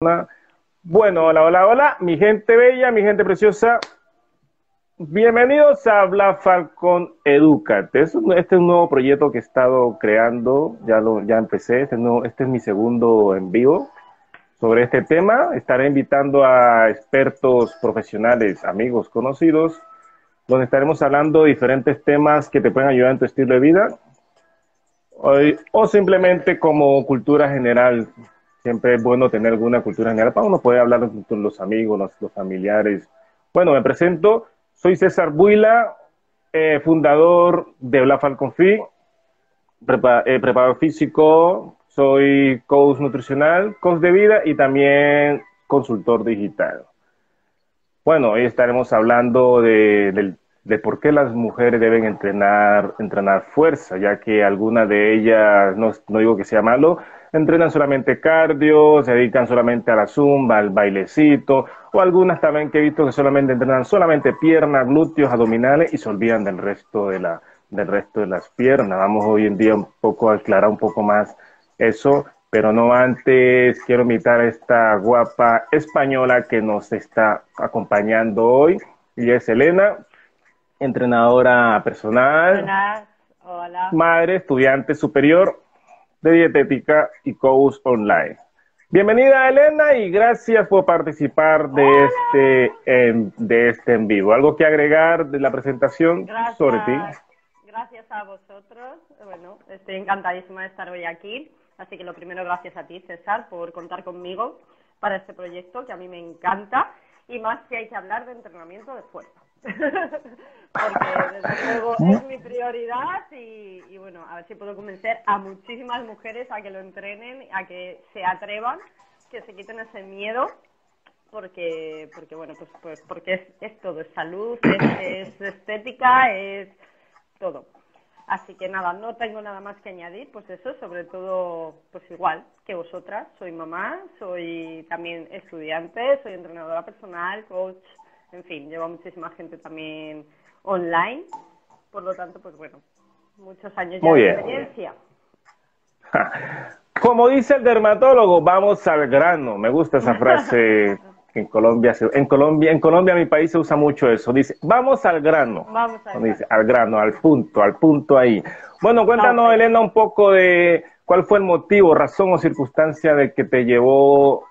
Bueno, hola, hola, hola, mi gente bella, mi gente preciosa. Bienvenidos a Habla Falcon Educate. Este es un nuevo proyecto que he estado creando, ya lo ya empecé, este, este es mi segundo en vivo sobre este tema. Estaré invitando a expertos profesionales, amigos, conocidos, donde estaremos hablando de diferentes temas que te pueden ayudar en tu estilo de vida o simplemente como cultura general Siempre es bueno tener alguna cultura general para uno poder hablar con los amigos, los, familiares. Bueno, me presento, soy César Buila, eh, fundador de Bla Falcon Free, eh, preparador físico, soy coach nutricional, coach de vida y también consultor digital. Bueno, hoy estaremos hablando de, por qué las mujeres deben entrenar, entrenar fuerza, ya que alguna de ellas, no, no digo que sea malo, entrenan solamente cardio, se dedican solamente a la zumba, al bailecito, o algunas también que he visto que solamente entrenan solamente piernas, glúteos, abdominales y se olvidan del resto de la del resto de las piernas. Vamos hoy en día un poco a aclarar un poco más eso, pero no antes quiero invitar a esta guapa española que nos está acompañando hoy, y es Elena, entrenadora personal, Hola. madre, estudiante superior de dietética y coach online. Bienvenida Elena y gracias por participar de este en, de este en vivo. ¿Algo que agregar de la presentación sobre ti? Gracias a vosotros. Bueno, estoy encantadísima de estar hoy aquí. Así que lo primero, gracias a ti, César, por contar conmigo para este proyecto que a mí me encanta y más que hay que hablar de entrenamiento de fuerza. porque desde luego es mi prioridad y, bueno, a ver si puedo convencer a muchísimas mujeres a que lo entrenen, a que se atrevan, que se quiten ese miedo, porque, porque bueno, pues, pues porque es, es todo, es salud, es, es estética, es todo. Así que nada, no tengo nada más que añadir, pues eso, sobre todo, pues igual que vosotras, soy mamá, soy también estudiante, soy entrenadora personal, coach, en fin, llevo muchísima gente también online, por lo tanto, pues bueno, muchos años ya de experiencia. Como dice el dermatólogo, vamos al grano. Me gusta esa frase en Colombia. En Colombia, en Colombia, mi país, se usa mucho eso. Dice, vamos al grano. Vamos al, dice, al grano, al punto, al punto ahí. Bueno, cuéntanos, Elena, un poco de cuál fue el motivo, razón o circunstancia de que te llevó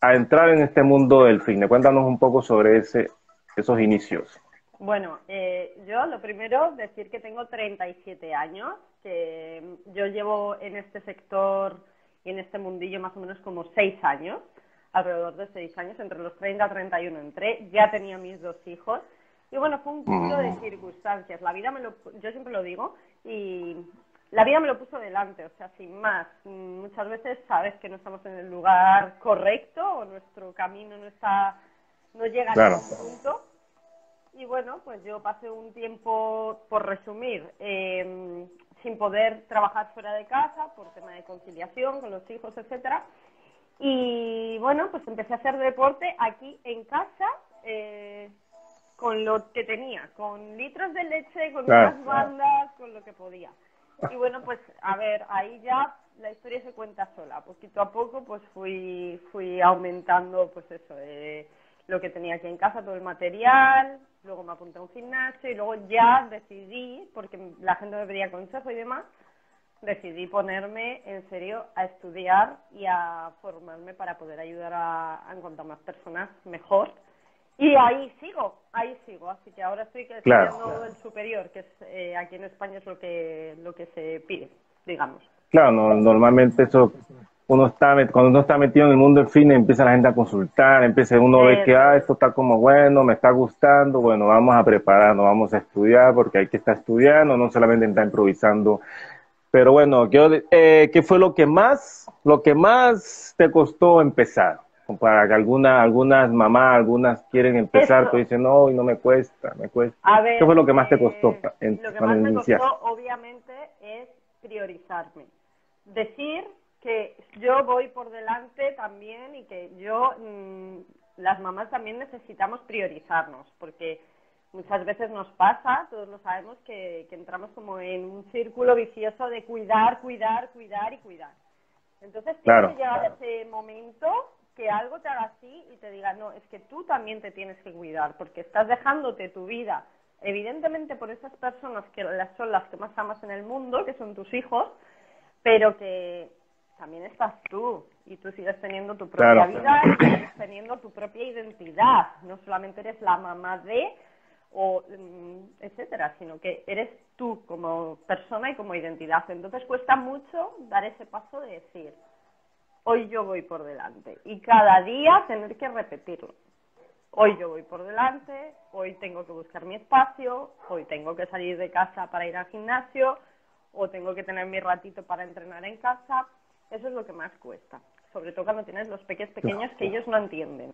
a entrar en este mundo del fitness. Cuéntanos un poco sobre ese, esos inicios. Bueno, eh, yo lo primero, decir que tengo 37 años, que yo llevo en este sector y en este mundillo más o menos como 6 años, alrededor de 6 años, entre los 30 y 31 entré, ya tenía mis dos hijos, y bueno, fue un cúmulo de mm. circunstancias. La vida me lo, yo siempre lo digo, y la vida me lo puso delante, o sea, sin más. Muchas veces sabes que no estamos en el lugar correcto o nuestro camino no está, no llega a ese punto y bueno, pues yo pasé un tiempo, por resumir, em, sin poder trabajar fuera de casa por tema de conciliación con los hijos, etcétera. Y bueno, pues empecé a hacer deporte aquí en casa eh, con lo que tenía, con litros de leche, con unas bandas, con lo que podía. Y bueno, pues a ver, ahí ya la historia se cuenta sola. Poquito a poco, pues fui, fui aumentando, pues eso, eh, lo que tenía aquí en casa, todo el material, luego me apunté a un gimnasio y luego ya decidí, porque la gente me pedía consejo y demás, decidí ponerme en serio a estudiar y a formarme para poder ayudar a, encontrar más personas mejor. Y ahí sigo, ahí sigo. Así que ahora estoy estudiando el superior, que es, eh, aquí en España es lo que, lo que se pide, digamos. Claro, normalmente eso uno está, cuando uno está metido en el mundo del cine, empieza la gente a consultar, empieza uno ve que, ah, esto está como bueno, me está gustando, bueno, vamos a prepararnos, vamos a estudiar, porque hay que estar estudiando, no solamente estar improvisando. Pero bueno, eh, ¿qué fue lo que más, lo que más te costó empezar? Para que alguna, algunas mamás, algunas quieren empezar, pero dicen, no, no me cuesta, me cuesta. ¿Qué fue lo que más te costó? Eh, lo que más me costó, obviamente, es priorizarme. Decir que yo voy por delante también y que yo, mm, las mamás también necesitamos priorizarnos, porque muchas veces nos pasa, todos lo sabemos, que, que entramos como en un círculo vicioso de cuidar, cuidar, cuidar y cuidar. Entonces tiene que llegar ese momento que algo te haga así y te diga, no, es que tú también te tienes que cuidar, porque estás dejándote tu vida, evidentemente por esas personas que son las que más amas en el mundo, que son tus hijos, pero que también estás tú y tú sigues teniendo tu propia vida y sigues teniendo tu propia identidad. No solamente eres la mamá de o mm, etcétera, sino que eres tú como persona y como identidad. Entonces cuesta mucho dar ese paso de decir, hoy yo voy por delante y cada día tener que repetirlo. Hoy yo voy por delante, hoy tengo que buscar mi espacio, hoy tengo que salir de casa para ir al gimnasio o tengo que tener mi ratito para entrenar en casa. Eso es lo que más cuesta, sobre todo cuando tienes los pequeños pequeños que ellos no entienden.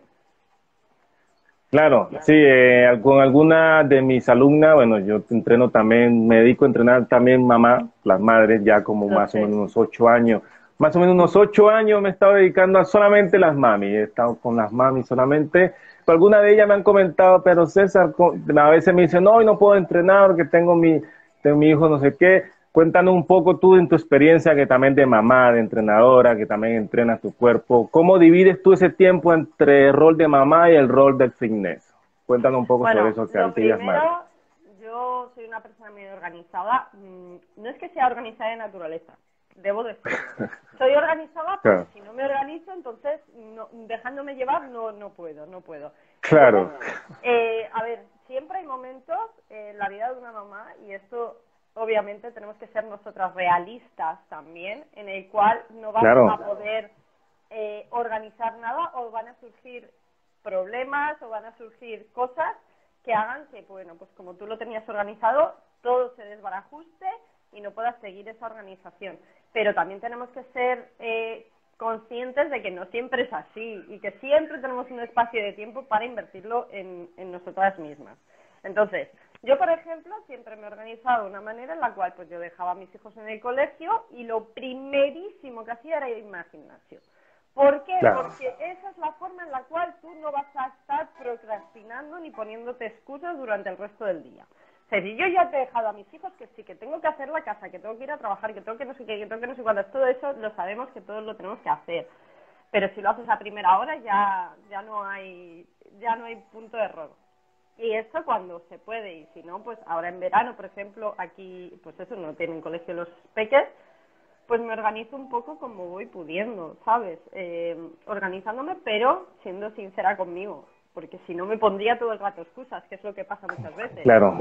Claro, sí, eh, con alguna de mis alumnas, bueno, yo entreno también, me dedico a entrenar también mamá, las madres, ya como más o menos unos ocho años. Más o menos unos ocho años me he estado dedicando a solamente las mami, he estado con las mami solamente. Algunas de ellas me han comentado, pero César, a veces me dicen, no, hoy no puedo entrenar porque tengo mi, tengo mi hijo no sé qué. Cuéntanos un poco tú en tu experiencia que también de mamá, de entrenadora, que también entrenas tu cuerpo. ¿Cómo divides tú ese tiempo entre el rol de mamá y el rol del fitness? Cuéntanos un poco sobre eso que lo primero, Yo soy una persona muy organizada. Mm, no es que sea organizada de naturaleza, debo decir. Soy organizada porque si no me organizo, entonces dejándome llevar no, no puedo, no puedo. Claro. eh, a ver, siempre hay momentos en la vida de una mamá y esto obviamente tenemos que ser nosotras realistas también, en el cual no vamos a poder eh, organizar nada o van a surgir problemas o van a surgir cosas que hagan que, bueno, pues como tú lo tenías organizado, todo se desbarajuste y no puedas seguir esa organización. Pero también tenemos que ser eh, conscientes de que no siempre es así y que siempre tenemos un espacio de tiempo para invertirlo en, en nosotras mismas. Entonces, yo, por ejemplo, siempre me he organizado de una manera en la cual pues yo dejaba a mis hijos en el colegio y lo primerísimo que hacía era irme al gimnasio. ¿Por qué? Porque esa es la forma en la cual tú no vas a estar procrastinando ni poniéndote excusas durante el resto del día. Si yo ya te he dejado a mis hijos que sí, que tengo que hacer la casa, que tengo que ir a trabajar, que tengo que no sé qué, que tengo que no sé cuándo, todo eso lo sabemos que todos lo tenemos que hacer. Pero si lo haces a primera hora ya, ya no hay, ya no hay punto de error. Y esto cuando se puede, y si no, pues ahora en verano, por ejemplo, aquí, pues eso, no tienen colegio los peques, pues me organizo un poco como voy pudiendo, ¿sabes? Eh, organizándome, pero siendo sincera conmigo, porque si no me pondría todo el rato excusas, que es lo que pasa muchas veces. Claro,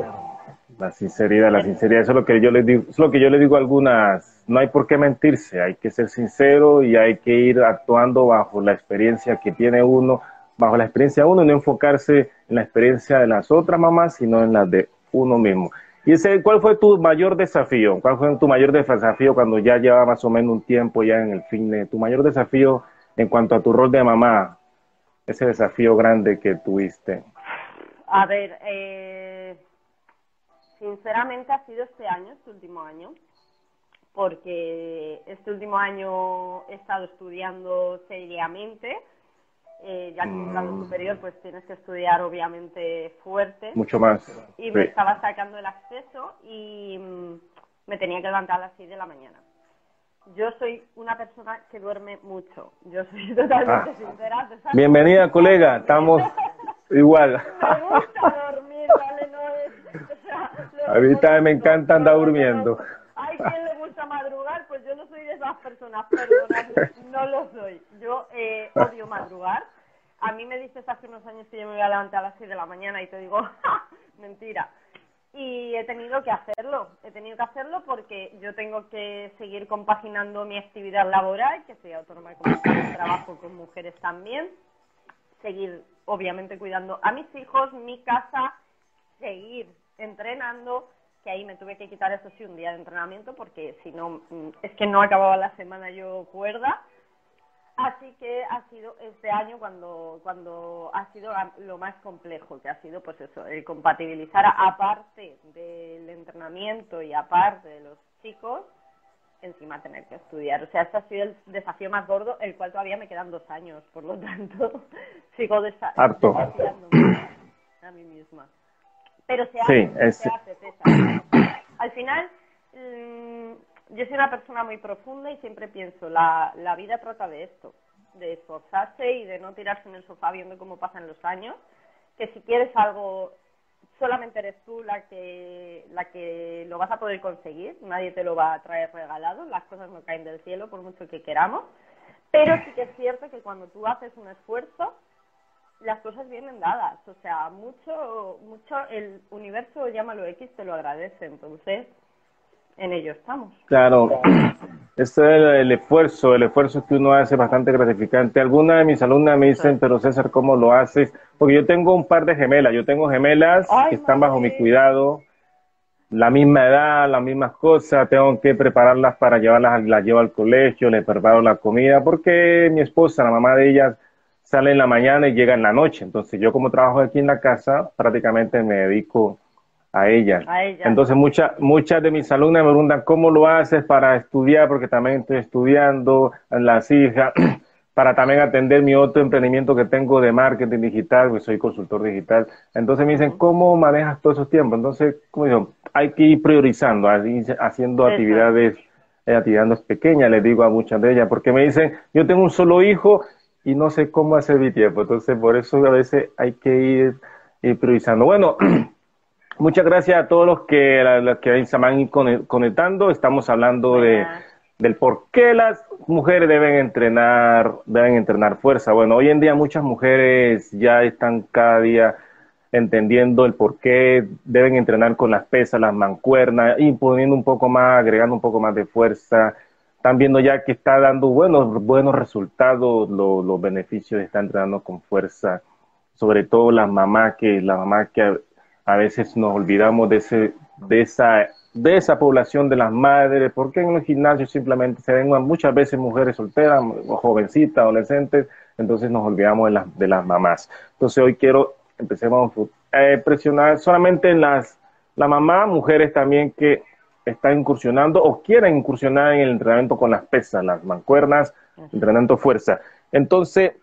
la sinceridad, la sinceridad, eso es lo que yo les digo, es lo que yo le digo a algunas, no hay por qué mentirse, hay que ser sincero y hay que ir actuando bajo la experiencia que tiene uno bajo la experiencia de uno no enfocarse en la experiencia de las otras mamás, sino en la de uno mismo. ¿Y ese, cuál fue tu mayor desafío? ¿Cuál fue tu mayor desafío cuando ya lleva más o menos un tiempo ya en el de tu mayor desafío en cuanto a tu rol de mamá? Ese desafío grande que tuviste. A ver, eh, sinceramente ha sido este año, este último año, porque este último año he estado estudiando seriamente eh, ya que en grado mm. superior pues tienes que estudiar obviamente fuerte. Mucho más. Y me estaba sacando el acceso y mm, me tenía que levantar a las 6 de la mañana. Yo soy una persona que duerme mucho. Yo soy totalmente ah. sincera. Bienvenida, colega. Estamos igual. me gusta dormir, ¿vale? No es, a mí también me encanta andar durmiendo. Hay quien le gusta madrugar, pues yo no soy de esas personas, perdona, no lo soy. Yo eh, odio madrugar a mí me dices hace unos años que yo me voy a levantar a las 6 de la mañana y te digo, mentira. Y he tenido que hacerlo, he tenido que hacerlo porque yo tengo que seguir compaginando mi actividad laboral, que soy autónoma como trabajo con mujeres también, seguir obviamente cuidando a mis hijos, mi casa, seguir entrenando, que ahí me tuve que quitar eso sí un día de entrenamiento porque si no, mm, es que no acababa la semana yo cuerda Así que ha sido este año cuando, cuando ha sido lo más complejo, que ha sido pues eso, el compatibilizar aparte del entrenamiento y aparte de los chicos, encima tener que estudiar. O sea, este ha sido el desafío más gordo, el cual todavía me quedan dos años, por lo tanto, sigo desafiándome a mí misma. Pero se hace, se hace, Al final, mm, yo soy una persona muy profunda y siempre pienso, la, la vida trata de esto. de esforzarse y de no tirarse en el sofá viendo cómo pasan los años, que si quieres algo solamente eres tú la que la que lo vas a poder conseguir, nadie te lo va a traer regalado, las cosas no caen del cielo por mucho que queramos, pero sí que es cierto que cuando tú haces un esfuerzo las cosas vienen dadas, o sea, mucho mucho el universo llámalo X te lo agradece, entonces en ello estamos. Claro, este es el, esfuerzo, el esfuerzo que uno hace bastante gratificante. Algunas de mis alumnas me dicen, pero César, ¿cómo lo haces? Porque yo tengo un par de gemelas, yo tengo gemelas que están bajo mi cuidado, la misma edad, las mismas cosas, tengo que prepararlas para llevarlas, las llevo al colegio, les preparo la comida, porque mi esposa, la mamá de ellas, sale en la mañana y llega en la noche. Entonces yo como trabajo aquí en la casa, prácticamente me dedico a ella. Entonces muchas muchas de mis alumnas me preguntan cómo lo haces para estudiar, porque también estoy estudiando en las hijas, para también atender mi otro emprendimiento que tengo de marketing digital, porque soy consultor digital. Entonces me dicen, ¿cómo manejas todos esos tiempos? Entonces, como digo, hay que ir priorizando, haciendo actividades, eh, actividades pequeñas, les digo a muchas de ellas, porque me dicen, yo tengo un solo hijo y no sé cómo hacer mi tiempo. Entonces, por eso a veces hay que ir, ir priorizando. Bueno, Muchas gracias a todos los que, los que se van conectando. Estamos hablando de, del por qué las mujeres deben entrenar, deben entrenar fuerza. Bueno, hoy en día muchas mujeres ya están cada día entendiendo el por qué deben entrenar con las pesas, las mancuernas, y poniendo un poco más, agregando un poco más de fuerza. Están viendo ya que está dando buenos, buenos resultados los beneficios de estar entrenando con fuerza. Sobre todo las mamás que, las mamás que a veces nos olvidamos de, ese, de, esa, de esa población de las madres, porque en los gimnasios simplemente se ven muchas veces mujeres solteras, jovencitas, adolescentes, entonces nos olvidamos de las, de las mamás. Entonces hoy quiero, empecemos a eh, presionar solamente en las la mamá, mujeres también que están incursionando o quieren incursionar en el entrenamiento con las pesas, las mancuernas, entrenamiento fuerza. Entonces,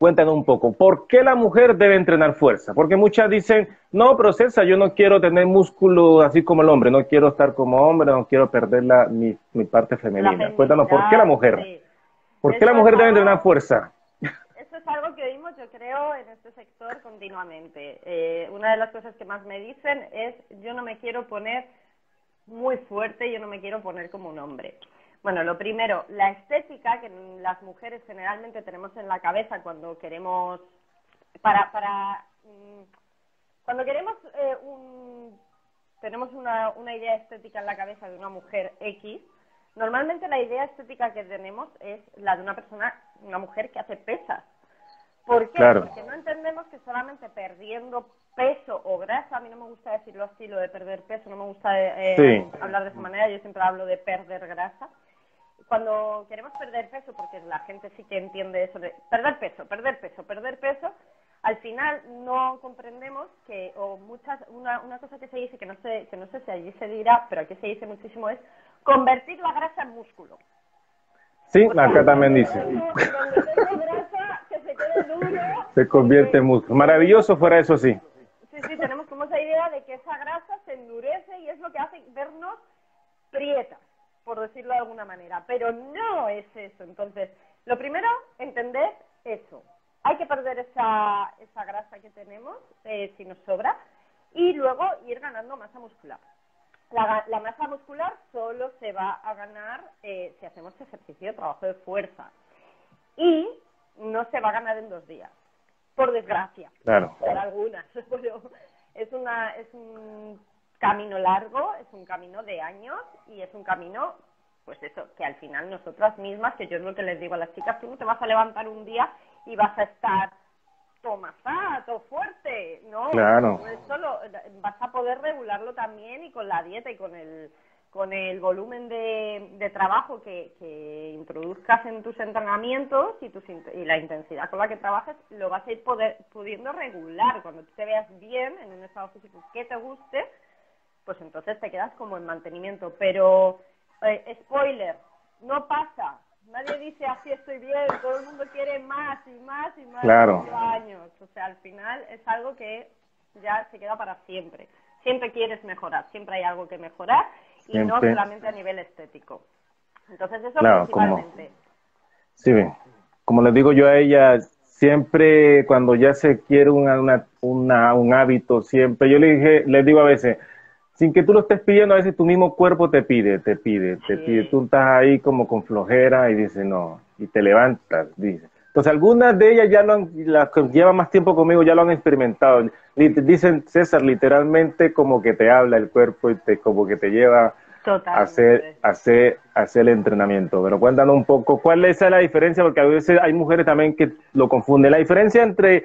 Cuéntanos un poco, ¿por qué la mujer debe entrenar fuerza? Porque muchas dicen, no, pero César, yo no quiero tener músculo así como el hombre, no quiero estar como hombre, no quiero perder la, mi, mi parte femenina. Cuéntanos, ¿por qué la mujer? ¿Por qué la mujer debe entrenar fuerza? Eso es algo que vimos, yo creo, en este sector continuamente. Eh, una de las cosas que más me dicen es, yo no me quiero poner muy fuerte, yo no me quiero poner como un hombre. Bueno, lo primero, la estética que las mujeres generalmente tenemos en la cabeza cuando queremos, para, para, mm, cuando queremos eh, un, tenemos una, una idea estética en la cabeza de una mujer X, normalmente la idea estética que tenemos es la de una persona, una mujer que hace pesas. ¿Por qué? Porque no entendemos que solamente perdiendo peso o grasa, a mí no me gusta decirlo así, lo de perder peso, no me gusta eh, hablar de esa manera, yo siempre hablo de perder grasa cuando queremos perder peso, porque la gente sí que entiende eso de perder peso, perder peso, perder peso, al final no comprendemos que, o muchas, una, una cosa que se dice, que no sé, que no sé si allí se dirá, pero aquí se dice muchísimo, es convertir la grasa en músculo. Sí, acá también dice. se convierte en músculo. Maravilloso fuera eso, sí. Sí, sí, tenemos como esa idea de que esa grasa se endurece y es lo que hace vernos prietas por decirlo de alguna manera, pero no es eso. Entonces, lo primero, entender eso. Hay que perder esa, esa grasa que tenemos, eh, si nos sobra, y luego ir ganando masa muscular. La, la masa muscular solo se va a ganar eh, si hacemos ejercicio, trabajo de fuerza. Y no se va a ganar en dos días, por desgracia. Claro. Por algunas. es, una, es un camino largo, es un camino de años y es un camino, pues eso, que al final nosotras mismas, que yo es lo que les digo a las chicas, tú no te vas a levantar un día y vas a estar todo fuerte, ¿no? Claro. Vas a poder regularlo también y con la dieta y con el con el volumen de, de trabajo que, que, introduzcas en tus entrenamientos y, tus, y la intensidad con la que trabajes, lo vas a ir poder, pudiendo regular. Cuando tú te veas bien en un estado físico que te guste, pues entonces te quedas como en mantenimiento. Pero, eh, spoiler, no pasa. Nadie dice así estoy bien, todo el mundo quiere más y más y más claro. años. O sea, al final es algo que ya se queda para siempre. Siempre quieres mejorar, siempre hay algo que mejorar y no solamente a nivel estético. Entonces eso principalmente. sí, como les digo yo a ella, siempre cuando ya se quiere una, una, un hábito, siempre, yo le dije, les digo a veces, sin que tú lo estés pidiendo, a veces tu mismo cuerpo te pide, te pide, te pide. Tú estás ahí como con flojera y dices, no, y te levantas, dice. Entonces, algunas de ellas ya lo han, las que llevan más tiempo conmigo ya lo han experimentado. Dicen, César, literalmente como que te habla el cuerpo y te, como que te lleva a hacer, hacer, hacer el entrenamiento. Pero cuéntanos un poco, ¿cuál es la diferencia? Porque a veces hay mujeres también que lo confunden. La diferencia entre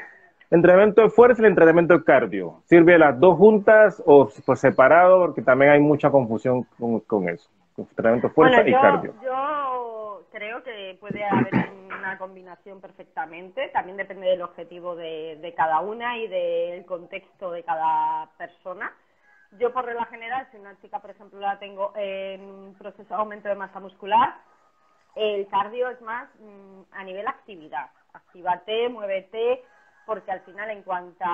entrenamiento de fuerza y el entrenamiento de cardio. ¿Sirve las dos juntas o por separado? Porque también hay mucha confusión con, eso. Entrenamiento de fuerza y cardio. Yo creo que puede haber una combinación perfectamente. También depende del objetivo de, de cada una y del contexto de cada persona. Yo por regla general, si una chica, por ejemplo, la tengo en proceso de aumento de masa muscular, el cardio es más mm, a nivel actividad. Actívate, muévete, porque al final en cuanto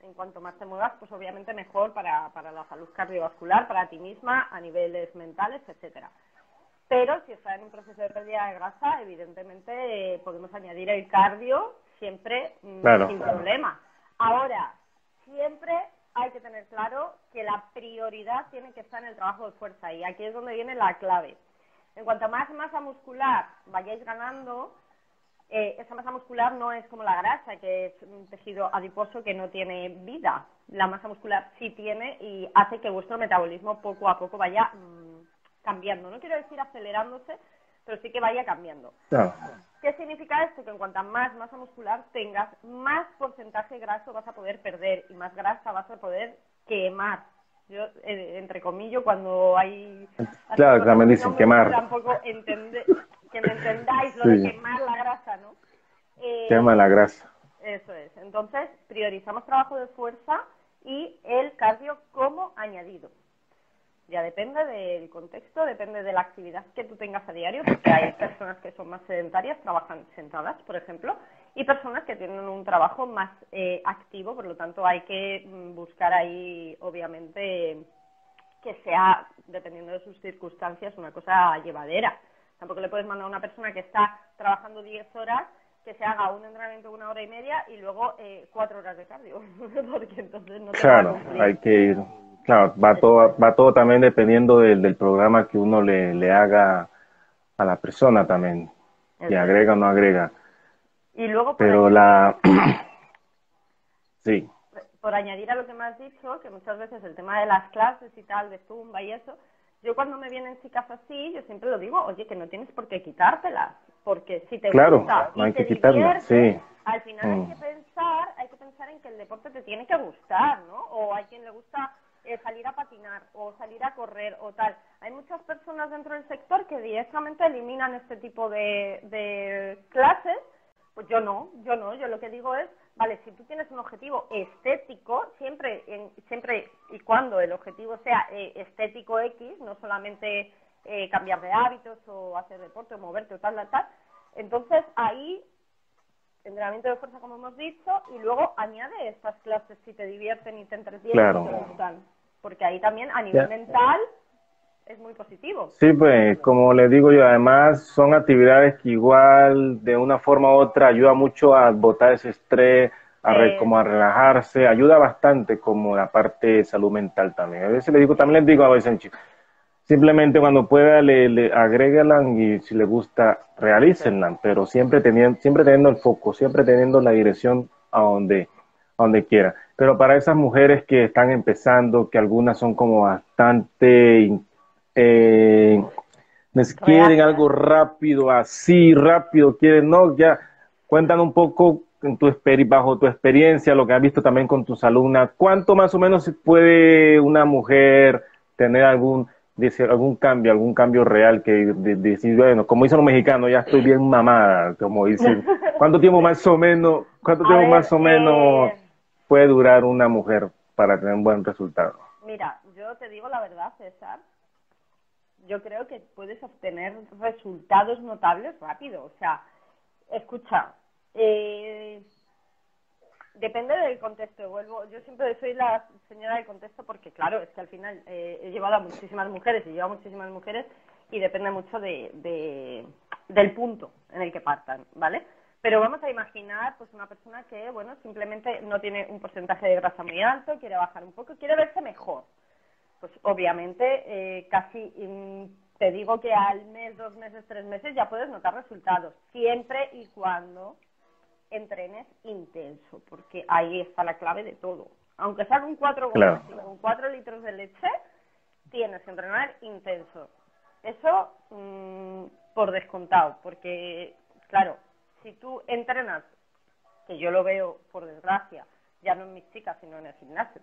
en cuanto más te muevas, pues obviamente mejor para, para la salud cardiovascular, para ti misma, a niveles mentales, etcétera. Pero si está en un proceso de pérdida de grasa, evidentemente eh, podemos añadir el cardio siempre mm, sin problema. Ahora, siempre hay que tener claro que la prioridad tiene que estar en el trabajo de fuerza y aquí es donde viene la clave. En cuanto más masa muscular vayáis ganando, eh, esa masa muscular no es como la grasa, que es un tejido adiposo que no tiene vida. La masa muscular sí tiene y hace que vuestro metabolismo poco a poco vaya mm, cambiando. No quiero decir acelerándose, pero sí que vaya cambiando. ¿Qué significa esto? Que en cuanto más masa muscular tengas, más porcentaje graso vas a poder perder y más grasa vas a poder quemar. Yo, eh, entre comillas, cuando hay... Claro, también dicen quemar. Tampoco entender, que me entendáis lo de quemar la grasa, ¿no? Eh, Quema la grasa. Eso es. Entonces, priorizamos trabajo de fuerza y el cardio como añadido. Ya depende del contexto, depende de la actividad que tú tengas a diario, porque hay personas que son más sedentarias, trabajan sentadas, por ejemplo, y personas que tienen un trabajo más eh, activo, por lo tanto hay que mm, buscar ahí, obviamente, que sea, dependiendo de sus circunstancias, una cosa llevadera. Tampoco le puedes mandar a una persona que está trabajando 10 horas que se haga un entrenamiento de una hora y media y luego eh, cuatro horas de cardio, porque entonces no Claro, hay que ir. Claro, va todo, va todo también dependiendo del, del programa que uno le, le haga a la persona también, si agrega o no agrega. Y luego Pero la... sí. Por añadir a lo que me has dicho, que muchas veces el tema de las clases y tal, de Zumba y eso, yo cuando me vienen chicas así, yo siempre lo digo, oye, que no tienes por qué quitártelas, porque si te claro, gusta no hay que quitarlas, sí. al final hay mm. que pensar, hay que pensar en que el deporte te tiene que gustar, ¿no? O hay quien le gusta eh, salir a patinar o salir a correr o tal. Hay muchas personas dentro del sector que directamente eliminan este tipo de, de clases, pues yo no, yo no, yo lo que digo es vale, si tú tienes un objetivo estético, siempre, siempre y cuando el objetivo sea eh, estético X, no solamente eh, cambiar de hábitos o hacer deporte o moverte o tal, tal, tal, entonces ahí entrenamiento de fuerza como hemos dicho y luego añade estas clases si te divierten y te entretienen y te gustan, porque ahí también a nivel mental es muy positivo. Sí, pues como les digo yo, además son actividades que igual de una forma u otra ayuda mucho a botar ese estrés, a como a relajarse, ayuda bastante como la parte de salud mental también. A veces les digo, también les digo a veces, simplemente cuando pueda le, le y si les gusta, realícenla, pero siempre teniendo, siempre teniendo el foco, siempre teniendo la dirección a donde, a donde quiera. Pero para esas mujeres que están empezando, que algunas son como bastante eh, quieren algo rápido, así rápido, quieren, no, ya, cuéntanos un poco en tu bajo tu experiencia, lo que has visto también con tus alumnas, ¿cuánto más o menos puede una mujer tener algún, decir, algún cambio, algún cambio real que decir, bueno, como dicen los mexicanos, ya estoy bien mamada, como dicen, ¿cuánto tiempo más o menos, cuánto tiempo más o menos eh, puede durar una mujer para tener un buen resultado? Mira, yo te digo la verdad, César, yo creo que puedes obtener resultados notables rápido. O sea, escucha, eh, depende del contexto. Vuelvo, yo siempre soy la señora del contexto porque, claro, es que al final eh, he llevado a muchísimas mujeres y llevo a muchísimas mujeres y depende mucho de, del punto en el que partan, ¿vale? Pero vamos a imaginar pues una persona que, bueno, simplemente no tiene un porcentaje de grasa muy alto, quiere bajar un poco, quiere verse mejor. Pues obviamente eh, casi mm, te digo que al mes, dos meses, tres meses ya puedes notar resultados, siempre y cuando entrenes intenso, porque ahí está la clave de todo. Aunque sea con cuatro con cuatro litros de leche, tienes que entrenar intenso. Eso mm, por descontado, porque, claro, si tú entrenas, que yo lo veo por desgracia, ya no en mis chicas, sino en el gimnasio,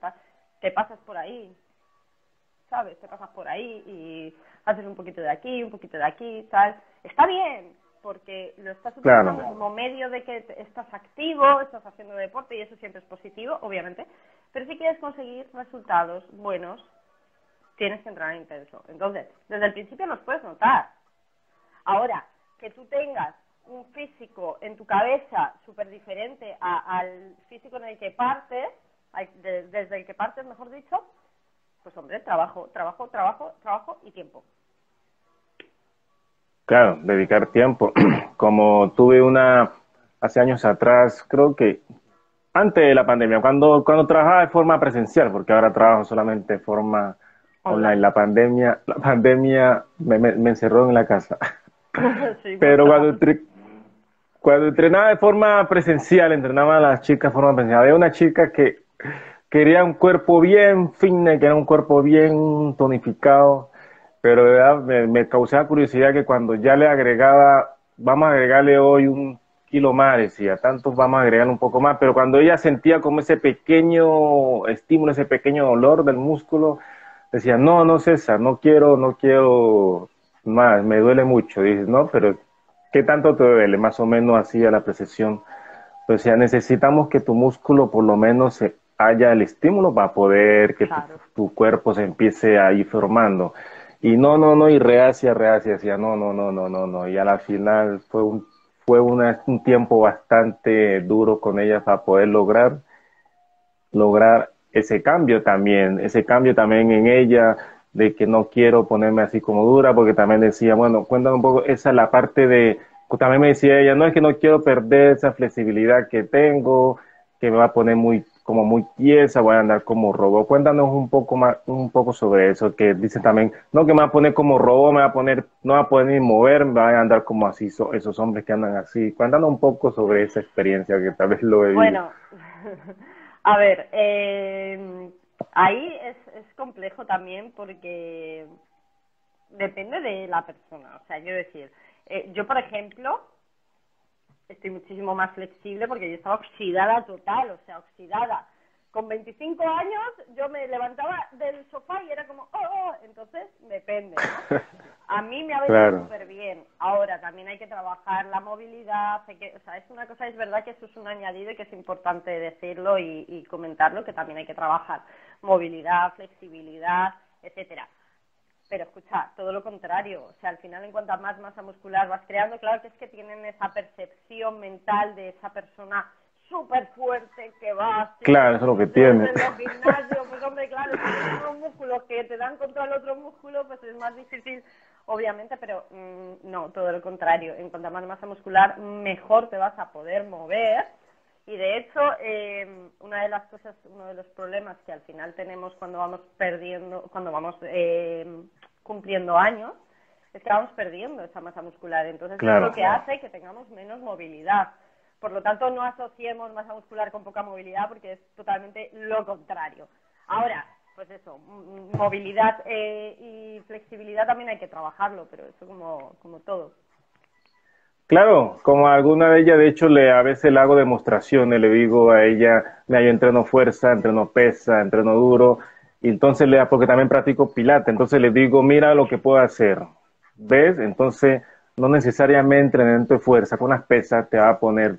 te pasas por ahí, ¿sabes? Te pasas por ahí y haces un poquito de aquí, un poquito de aquí, tal. Está bien, porque lo estás utilizando como medio de que estás activo, estás haciendo deporte y eso siempre es positivo, obviamente. Pero si quieres conseguir resultados buenos, tienes que entrar intenso. Entonces, desde el principio los puedes notar. Ahora, que tú tengas un físico en tu cabeza súper diferente al físico en el que partes, desde el que partes, mejor dicho, pues hombre, trabajo, trabajo, trabajo, trabajo y tiempo. Claro, dedicar tiempo. Como tuve una hace años atrás, creo que antes de la pandemia, cuando, cuando trabajaba de forma presencial, porque ahora trabajo solamente de forma online. La pandemia, la pandemia me, me, encerró en la casa. Pero cuando, cuando entrenaba de forma presencial, entrenaba a las chicas de forma presencial. Había una chica que quería un cuerpo bien fine, que era un cuerpo bien tonificado, pero me, me causaba curiosidad que cuando ya le agregaba, vamos a agregarle hoy un kilo más, decía, tantos vamos a agregar un poco más, pero cuando ella sentía como ese pequeño estímulo, ese pequeño dolor del músculo, decía, no, no César, no quiero, no quiero más, me duele mucho. Dices, no, pero ¿qué tanto te duele? Más o menos así a la precisión. Pues ya necesitamos que tu músculo por lo menos haya el estímulo para poder que tu, cuerpo se empiece a ir formando. Y no, no, no, y reacia, reacia, decía, no, no, no, no, no, no. Y a la final fue un, fue un tiempo bastante duro con ella para poder lograr, lograr ese cambio también, ese cambio también en ella, de que no quiero ponerme así como dura, porque también decía, bueno, cuéntame un poco, esa es la parte de, también me decía ella, no es que no quiero perder esa flexibilidad que tengo, que me va a poner muy como muy tiesa, voy a andar como robot. Cuéntanos un poco más, un poco sobre eso, que dice también, no que me va a poner como robot, me va a poner, no va a poder ni mover, me va a andar como así, esos hombres que andan así. Cuéntanos un poco sobre esa experiencia que tal vez lo he vivido. Bueno, a ver, eh, ahí es, es complejo también porque depende de la persona. O sea, quiero decir, eh, yo por ejemplo, estoy muchísimo más flexible porque yo estaba oxidada total, o sea, oxidada con 25 años yo me levantaba del sofá y era como, oh, oh entonces depende. A mí me ha venido súper bien. Ahora también hay que trabajar la movilidad, o sea, es una cosa, es verdad que eso es un añadido y que es importante decirlo y, y comentarlo, que también hay que trabajar movilidad, flexibilidad, etcétera. Pero escucha, todo lo contrario, o sea, al final en cuanto a más masa muscular vas creando, claro que es que tienen esa percepción mental de esa persona súper fuerte que va Claro, eso es lo que tiene. En los gimnasios, pues hombre, claro, si tienes unos músculos que te dan contra el otro músculo, pues es más difícil, obviamente, pero mm, no, todo lo contrario. En cuanto a más masa muscular, mejor te vas a poder mover. Y de hecho, eh, una de las cosas, uno de los problemas que al final tenemos cuando vamos perdiendo, cuando vamos eh, cumpliendo años, es que vamos perdiendo esa masa muscular. Entonces, es lo que hace que tengamos menos movilidad. Por lo tanto, no asociemos masa muscular con poca movilidad porque es totalmente lo contrario. Ahora, pues eso, movilidad eh, y flexibilidad también hay que trabajarlo, pero eso como, como todo. Claro, como alguna de ellas, de hecho, le a veces le hago demostraciones, le digo a ella, me yo entreno fuerza, entreno pesa, entreno duro, y entonces le porque también practico pilate, entonces le digo, mira lo que puedo hacer, ¿ves? Entonces, no necesariamente entrenamiento de fuerza con las pesas te va a poner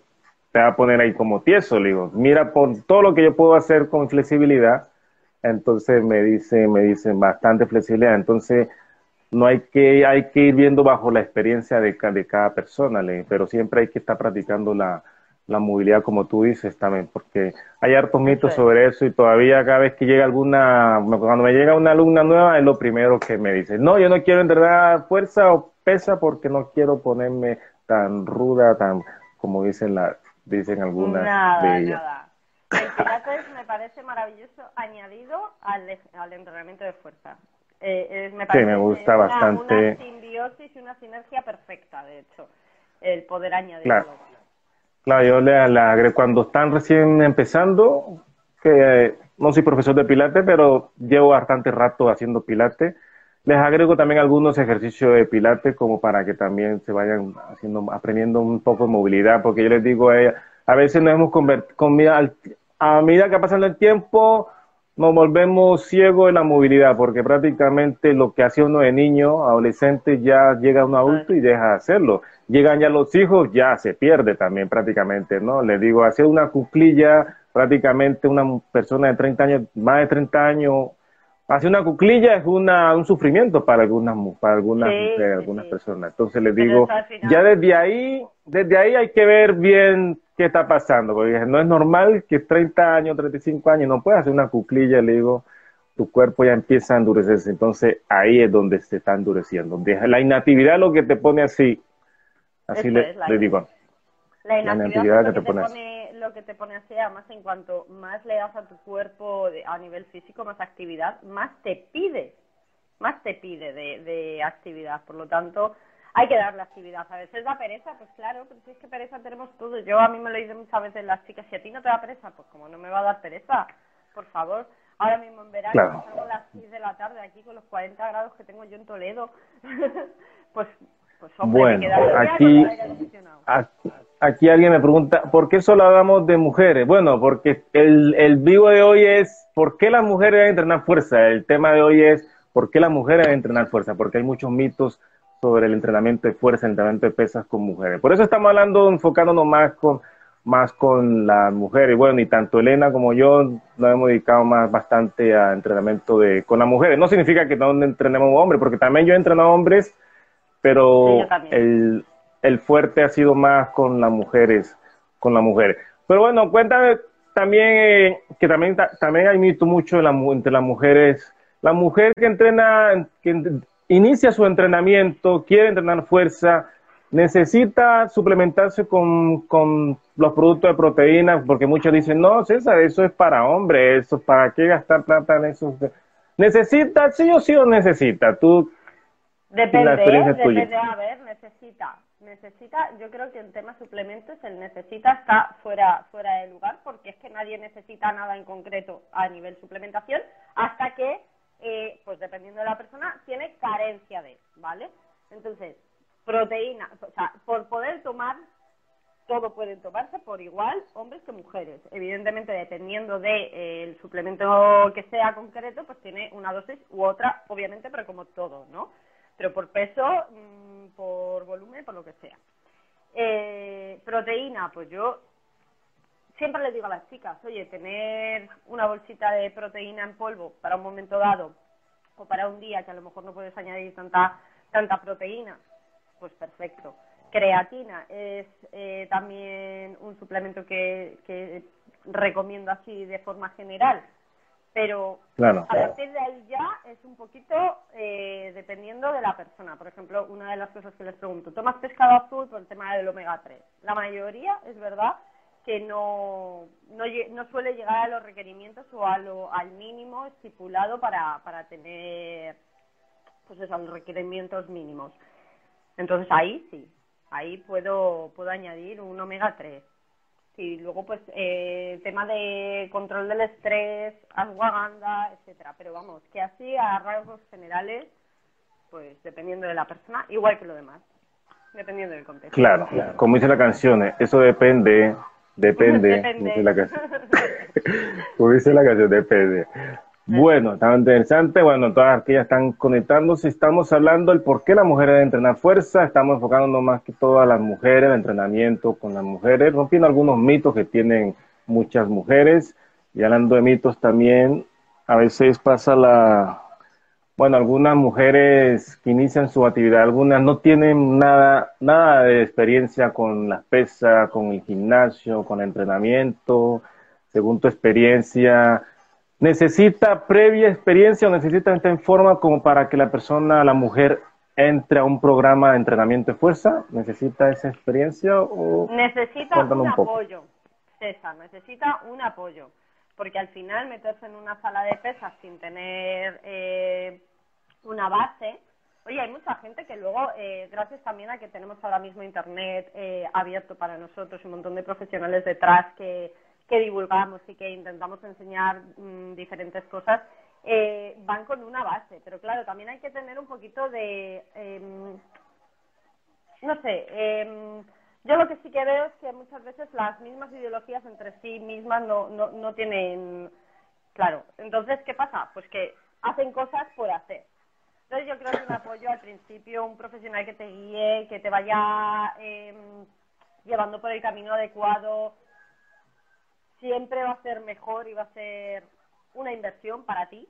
te va a poner ahí como tieso, le digo, mira por todo lo que yo puedo hacer con flexibilidad, entonces me dice, me dicen bastante flexibilidad, entonces no hay que, hay que ir viendo bajo la experiencia de, de cada persona, pero siempre hay que estar practicando la, la movilidad como tú dices también, porque hay hartos mitos sobre eso y todavía cada vez que llega alguna, cuando me llega una alumna nueva es lo primero que me dice, no, yo no quiero entrenar fuerza o pesa porque no quiero ponerme tan ruda, tan como dicen la, dicen algunas de ellas. Nada. El pilates me parece maravilloso añadido al, al entrenamiento de fuerza. Eh, me sí, me gusta bastante. Una simbiosis y una sinergia perfecta, de hecho, el poder añadirlo. Claro, claro yo le, le agrego, cuando están recién empezando, que no soy profesor de pilates, pero llevo bastante rato haciendo pilates, les agrego también algunos ejercicios de pilates como para que también se vayan haciendo, aprendiendo un poco de movilidad, porque yo les digo a ella, a veces nos hemos convertido, a medida que pasa el tiempo, nos volvemos ciegos en la movilidad, porque prácticamente lo que hace uno de niño, adolescente, ya llega un adulto y deja de hacerlo. Llegan ya los hijos, ya se pierde también prácticamente, ¿no? Les digo, hacer una cuclilla, prácticamente una persona de 30 años, más de 30 años, hacer una cuclilla es una, un sufrimiento para algunas, para algunas algunas personas. Entonces les digo, ya desde ahí, desde ahí hay que ver bien qué está pasando, porque no es normal que 30 años, 35 años no puedas hacer una cuclilla, le digo, tu cuerpo ya empieza a endurecerse, entonces ahí es donde se está endureciendo. La inactividad es lo que te pone así, así le, digo. La inactividad, que, te, pone, lo que te pone así, además en cuanto más le das a tu cuerpo a nivel físico, más actividad, más te pide, más te pide de, de actividad, por lo tanto hay que darle actividad. A veces da pereza, pues claro, pero si es que pereza tenemos todos. Yo a mí me lo dicen muchas veces las chicas, si a ti no te da pereza, pues como no me va a dar pereza, por favor. Ahora mismo en verano, claro. salgo a las 6 de la tarde aquí con los 40 grados que tengo yo en Toledo, pues, pues hombre, bueno, me aquí, aquí alguien me pregunta, ¿por qué solo hablamos de mujeres? Bueno, porque el, el vivo de hoy es, ¿por qué las mujeres deben entrenar fuerza? El tema de hoy es, ¿por qué las mujeres deben entrenar fuerza? Porque hay muchos mitos sobre el entrenamiento de fuerza, el entrenamiento de pesas con mujeres. Por eso estamos hablando, enfocándonos más con, más con las mujeres. Bueno, y tanto Elena como yo nos hemos dedicado más bastante a entrenamiento de, con las mujeres. No significa que no entrenemos hombres, porque también yo he entrenado hombres, pero el, el fuerte ha sido más con las mujeres, con las mujeres. Pero bueno, cuéntame también eh, que también, también hay mito mucho entre las mujeres. La mujer que entrena, que inicia su entrenamiento, quiere entrenar fuerza, necesita suplementarse con, con los productos de proteínas, porque muchos dicen, no, César, eso es para hombres, eso, ¿para qué gastar plata en eso? ¿Necesita, sí o sí o necesita? Tú, depende, ¿eh? depende, a ver, necesita. Necesita, yo creo que en temas suplementos el necesita está fuera, fuera de lugar, porque es que nadie necesita nada en concreto a nivel suplementación, hasta que eh, pues dependiendo de la persona, tiene carencia de, ¿vale? Entonces, proteína, o sea, por poder tomar, todo pueden tomarse por igual, hombres que mujeres. Evidentemente, dependiendo del de, eh, el suplemento que sea concreto, pues tiene una dosis u otra, obviamente, pero como todo, ¿no? Pero por peso, mm, por volumen, por lo que sea. Eh, proteína, pues yo siempre les digo a las chicas, oye, tener una bolsita de proteína en polvo para un momento dado o para un día que a lo mejor no puedes añadir tanta, tanta proteína, pues perfecto. Creatina es eh, también un suplemento que, que recomiendo así de forma general, pero a partir de ahí ya es un poquito eh, dependiendo de la persona. Por ejemplo, una de las cosas que les pregunto, ¿tomas pescado azul por el tema del omega 3? La mayoría, es verdad, que no, no, no, suele llegar a los requerimientos o a lo, al mínimo estipulado para, para tener pues eso, los requerimientos mínimos. Entonces ahí sí, ahí puedo, puedo añadir un omega 3. Y luego pues eh, tema de control del estrés, ashwagandha, etcétera. Pero vamos, que así a rasgos generales, pues dependiendo de la persona, igual que lo demás, dependiendo del contexto. Claro, como dice la canción, eso depende Depende, Dice la canción. Como dice la canción, depende. Bueno, tan interesante. Bueno, todas aquellas están conectándose. Estamos hablando del por qué la mujer debe entrenar fuerza. Estamos enfocándonos más que todo a las mujeres, el entrenamiento con las mujeres, rompiendo algunos mitos que tienen muchas mujeres. Y hablando de mitos también, a veces pasa la, bueno, algunas mujeres que inician su actividad, algunas no tienen nada, nada de experiencia con las pesas, con el gimnasio, con el entrenamiento. Según tu experiencia, ¿necesita previa experiencia o necesita estar en forma como para que la persona, la mujer, entre a un programa de entrenamiento de fuerza? ¿Necesita esa experiencia o necesita un, apoyo, César, necesita un apoyo, porque al final meterse en una sala de pesas sin tener eh, una base, oye, hay mucha gente que luego, eh, gracias también a que tenemos ahora mismo internet eh, abierto para nosotros, un montón de profesionales detrás que, que divulgamos y que intentamos enseñar mm, diferentes cosas, eh, van con una base, pero claro, también hay que tener un poquito de, em, no sé, eh, yo lo que sí que veo es que muchas veces las mismas ideologías entre sí mismas no, no, no tienen, claro, entonces, ¿qué pasa? Pues que hacen cosas por hacer. Entonces yo creo que un apoyo al principio, un profesional que te guíe, que te vaya eh, llevando por el camino adecuado, siempre va a ser mejor y va a ser una inversión para ti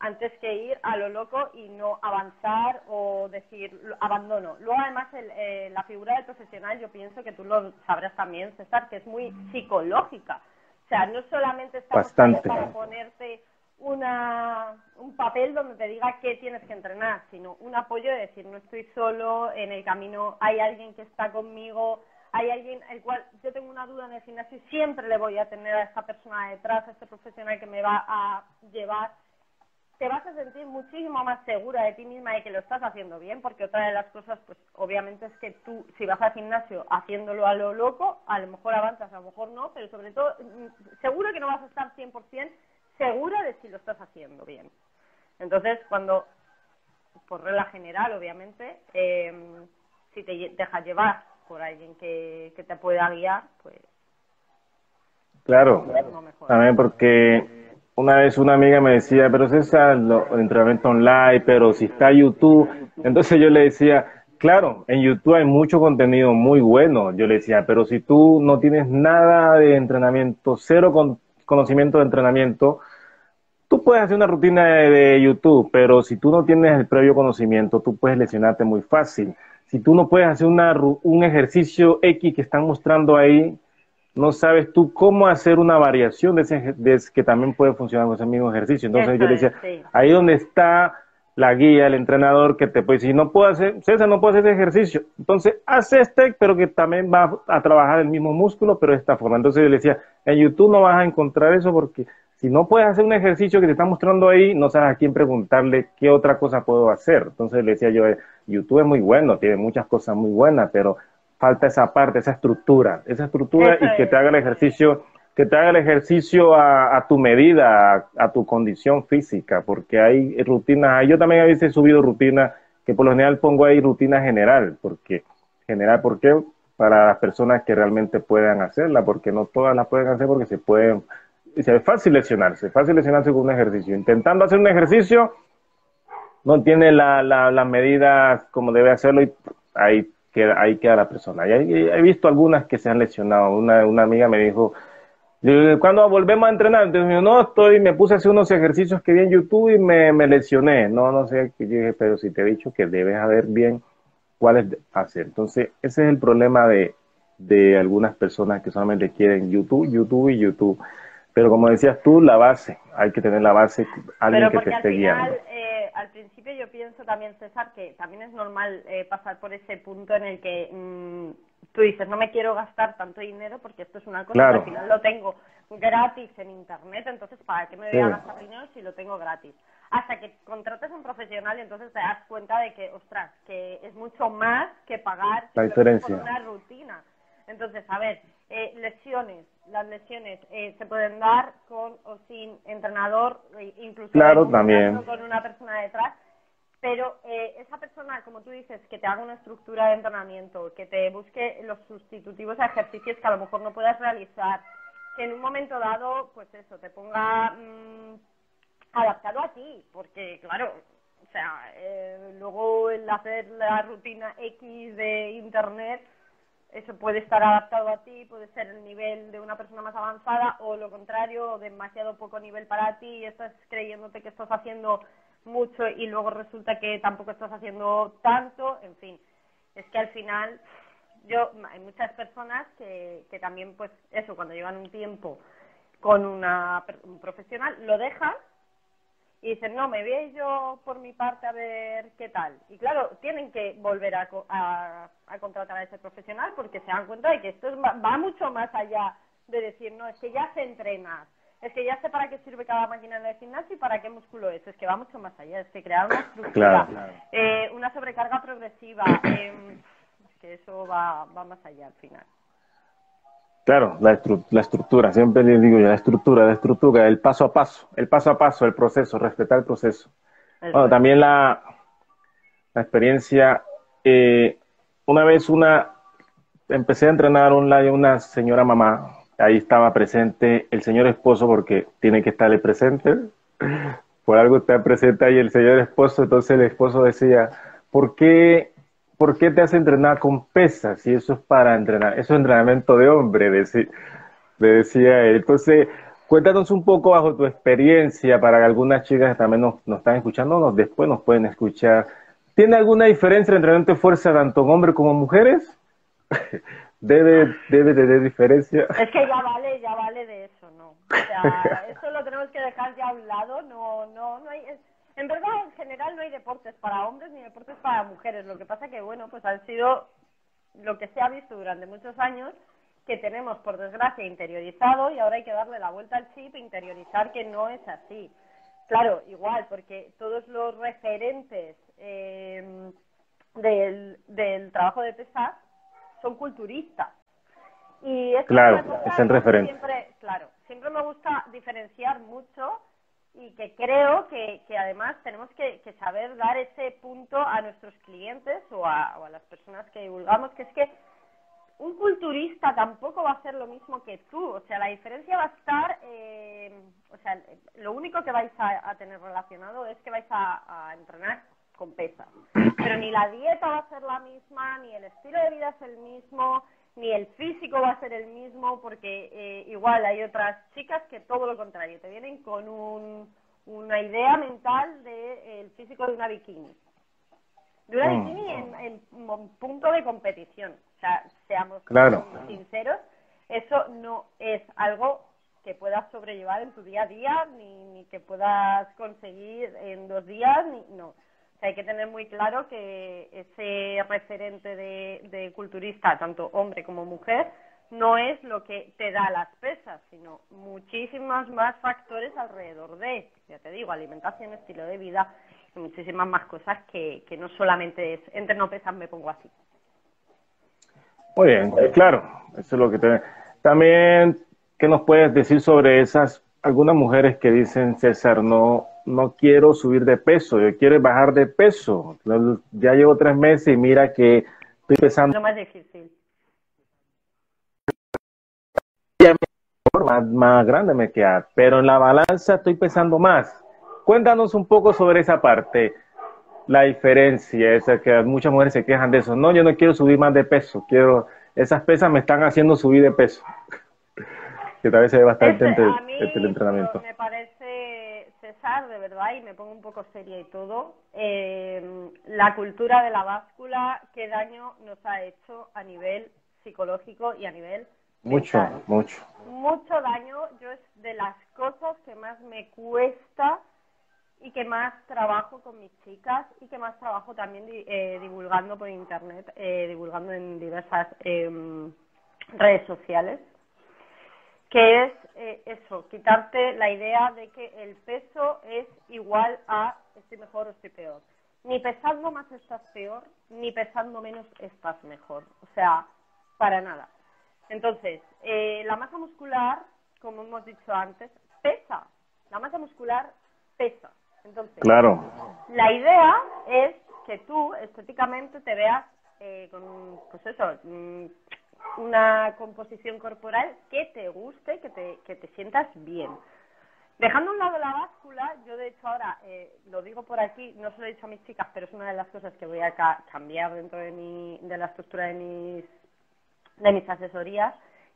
antes que ir a lo loco y no avanzar o decir abandono. Luego además eh, la figura del profesional yo pienso que tú lo sabrás también, César, que es muy psicológica. O sea, no solamente estamos para ponerte una, un papel donde te diga qué tienes que entrenar, sino un apoyo de decir no estoy solo en el camino, hay alguien que está conmigo, hay alguien el cual yo tengo una duda en el gimnasio y siempre le voy a tener a esta persona detrás, a este profesional que me va a llevar te vas a sentir muchísimo más segura de ti misma y que lo estás haciendo bien, porque otra de las cosas, pues obviamente es que tú, si vas al gimnasio haciéndolo a lo loco, a lo mejor avanzas, a lo mejor no, pero sobre todo, mm, seguro que no vas a estar 100% segura de si lo estás haciendo bien. Entonces, cuando, por regla general, obviamente, em, si te dejas llevar por alguien que, que te pueda guiar, pues... Claro, también porque una vez una amiga me decía, pero César, el entrenamiento online, pero si está YouTube. Entonces yo le decía, claro, en YouTube hay mucho contenido muy bueno. Yo le decía, pero si tú no tienes nada de entrenamiento, cero con, conocimiento de entrenamiento, tú puedes hacer una rutina de, YouTube, pero si tú no tienes el previo conocimiento, tú puedes lesionarte muy fácil. Si tú no puedes hacer una, un ejercicio X que están mostrando ahí, no sabes tú cómo hacer una variación de ese de, que también puede funcionar con ese mismo ejercicio. Entonces yo le decía, ahí donde está la guía, el entrenador que te puede decir, no puedo hacer, César, no puedo hacer ese ejercicio. Entonces, haz este, pero que también va a trabajar el mismo músculo, pero de esta forma. Entonces yo le decía, en YouTube no vas a encontrar eso porque si no puedes hacer un ejercicio que te está mostrando ahí, no sabes a quién preguntarle qué otra cosa puedo hacer. Entonces le decía yo, YouTube es muy bueno, tiene muchas cosas muy buenas, pero falta esa parte, esa estructura, esa estructura y que te haga el ejercicio, que te haga el ejercicio a, tu medida, a, tu condición física, porque hay rutinas, yo también a veces he subido rutinas, que por lo general pongo ahí rutina general, porque general, ¿por qué? Para las personas que realmente puedan hacerla, porque no todas las pueden hacer porque se pueden, es fácil lesionarse, es fácil lesionarse con un ejercicio. Intentando hacer un ejercicio, no tiene las la, medidas como debe hacerlo y ahí que ahí queda la persona. Y he visto algunas que se han lesionado. Una, una amiga me dijo, cuando volvemos a entrenar? Entonces, no, estoy, me puse a hacer unos ejercicios que vi en YouTube y me, me lesioné. No, no sé, dije, pero si te he dicho que debes saber bien cuáles hacer. Entonces, ese es el problema de, de algunas personas que solamente quieren YouTube, YouTube y YouTube. Pero como decías tú, la base, hay que tener la base, alguien que te esté guiando. Eh, al principio yo pienso también, César, que también es normal eh, pasar por ese punto en el que mm, tú dices, no me quiero gastar tanto dinero porque esto es una cosa que al final lo tengo gratis en Internet, entonces ¿para qué me voy a gastar dinero si lo tengo gratis? Hasta que contrates a un profesional y entonces te das cuenta de que, ostras, que es mucho más que pagar la diferencia. por una rutina. Entonces, a ver, eh, lesiones, las lesiones eh, se pueden dar con o sin entrenador, eh, incluso con una persona detrás, pero eh, esa persona, como tú dices, que te haga una estructura de entrenamiento, que te busque los sustitutivos a ejercicios que a lo mejor no puedas realizar, que en un momento dado, pues eso, te ponga mm, adaptado a ti, porque claro, o sea, luego el hacer la rutina X de Internet, eso puede estar adaptado a ti, puede ser el nivel de una persona más avanzada o lo contrario, demasiado poco nivel para ti y estás creyéndote que estás haciendo mucho y luego resulta que tampoco estás haciendo tanto, en fin, es que al final yo hay muchas personas que, que también pues eso, cuando llevan un tiempo con una, un profesional, lo dejan y dicen, no, me voy yo por mi parte a ver qué tal. Y claro, tienen que volver a, a, contratar a ese profesional porque se dan cuenta de que esto va, mucho más allá de decir, no, es que ya se entrena, es que ya sé para qué sirve cada máquina en el gimnasio y para qué músculo es, es que va mucho más allá, es que crear una estructura, Eh, una sobrecarga progresiva, eh, es que eso va, va más allá al final. Claro, la, estructura, siempre les digo yo, la estructura, la estructura, el paso a paso, el paso a paso, el proceso, respetar el proceso. Bueno, también la, la experiencia, eh, una vez una, empecé a entrenar online una señora mamá, ahí estaba presente el señor esposo porque tiene que estar presente, por algo está presente ahí el señor esposo, entonces el esposo decía, ¿por qué ¿por qué te hace entrenar con pesas? Si eso es para entrenar, eso es entrenamiento de hombre, decía, decía él. Entonces, cuéntanos un poco bajo tu experiencia para que algunas chicas que también nos, están escuchando, después nos pueden escuchar. ¿Tiene alguna diferencia entre entrenamiento de fuerza tanto en hombres como mujeres? debe, debe tener diferencia. Es que ya vale, ya vale de eso, ¿no? O sea, eso lo tenemos que dejar ya a lado, no, no, no hay, en verdad, en general no hay deportes para hombres ni deportes para mujeres. Lo que pasa que, bueno, pues han sido lo que se ha visto durante muchos años que tenemos, por desgracia, interiorizado y ahora hay que darle la vuelta al chip e interiorizar que no es así. Claro, igual, porque todos los referentes eh, del, del trabajo de pesar son culturistas. Y claro, es el referente. Siempre, claro, siempre me gusta diferenciar mucho y que creo que, que además tenemos que, saber dar ese punto a nuestros clientes o a, o a las personas que divulgamos, que es que un culturista tampoco va a hacer lo mismo que tú, o sea, la diferencia va a estar, eh, o sea, lo único que vais a, tener relacionado es que vais a, a, entrenar con pesas, pero ni la dieta va a ser la misma, ni el estilo de vida es el mismo, ni el físico va a ser el mismo, porque eh, igual hay otras chicas que todo lo contrario, te vienen con un, una idea mental del de, físico de una bikini. De una mm. bikini en, en, punto de competición. O sea, seamos sinceros, eso no es algo que puedas sobrellevar en tu día a día, ni, ni que puedas conseguir en dos días, ni no hay que tener muy claro que ese referente de, culturista, tanto hombre como mujer, no es lo que te da las pesas, sino muchísimos más factores alrededor de, ya te digo, alimentación, estilo de vida y muchísimas más cosas que, no solamente es entre no pesas me pongo así. Muy bien, claro, eso es lo que te... También, ¿qué nos puedes decir sobre esas, algunas mujeres que dicen, César, no, no quiero subir de peso, yo quiero bajar de peso. Ya llevo tres meses y mira que estoy pesando. Lo más difícil. Más, más grande me queda, pero en la balanza estoy pesando más. Cuéntanos un poco sobre esa parte, la diferencia, esa que muchas mujeres se quejan de eso. No, yo no quiero subir más de peso, quiero, esas pesas me están haciendo subir de peso. que tal vez se ve bastante este, el entrenamiento. Me parece de verdad, y me pongo un poco seria y todo, eh, la cultura de la báscula, qué daño nos ha hecho a nivel psicológico y a nivel... Mucho, mucho. Mucho daño. Yo es de las cosas que más me cuesta y que más trabajo con mis chicas y que más trabajo también eh, divulgando por internet, eh, divulgando en diversas em, redes sociales que es eh, eso, quitarte la idea de que el peso es igual a estoy mejor o estoy peor. Ni pesando más estás peor, ni pesando menos estás mejor. O sea, para nada. Entonces, eh, la masa muscular, como hemos dicho antes, pesa. La masa muscular pesa. Entonces, claro. la idea es que tú estéticamente te veas eh, con, pues eso, mm, una composición corporal que te guste, que te, que te sientas bien. Dejando a un lado la báscula, yo de hecho ahora, eh, lo digo por aquí, no se lo he dicho a mis chicas, pero es una de las cosas que voy a cambiar dentro de, mi, de la estructura de mis, de mis asesorías,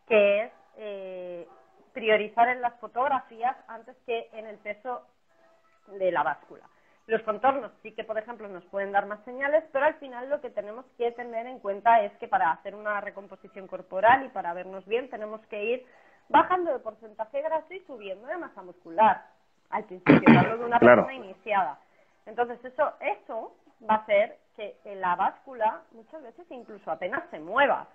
que es eh, priorizar en las fotografías antes que en el peso de la báscula. Los contornos sí que, por ejemplo, nos pueden dar más señales, pero al final lo que tenemos que tener en cuenta es que para hacer una recomposición corporal y para vernos bien tenemos que ir bajando de porcentaje graso y subiendo de masa muscular. al principio, hablo de una persona iniciada. Entonces, eso, eso va a hacer que la báscula muchas veces incluso apenas se mueva.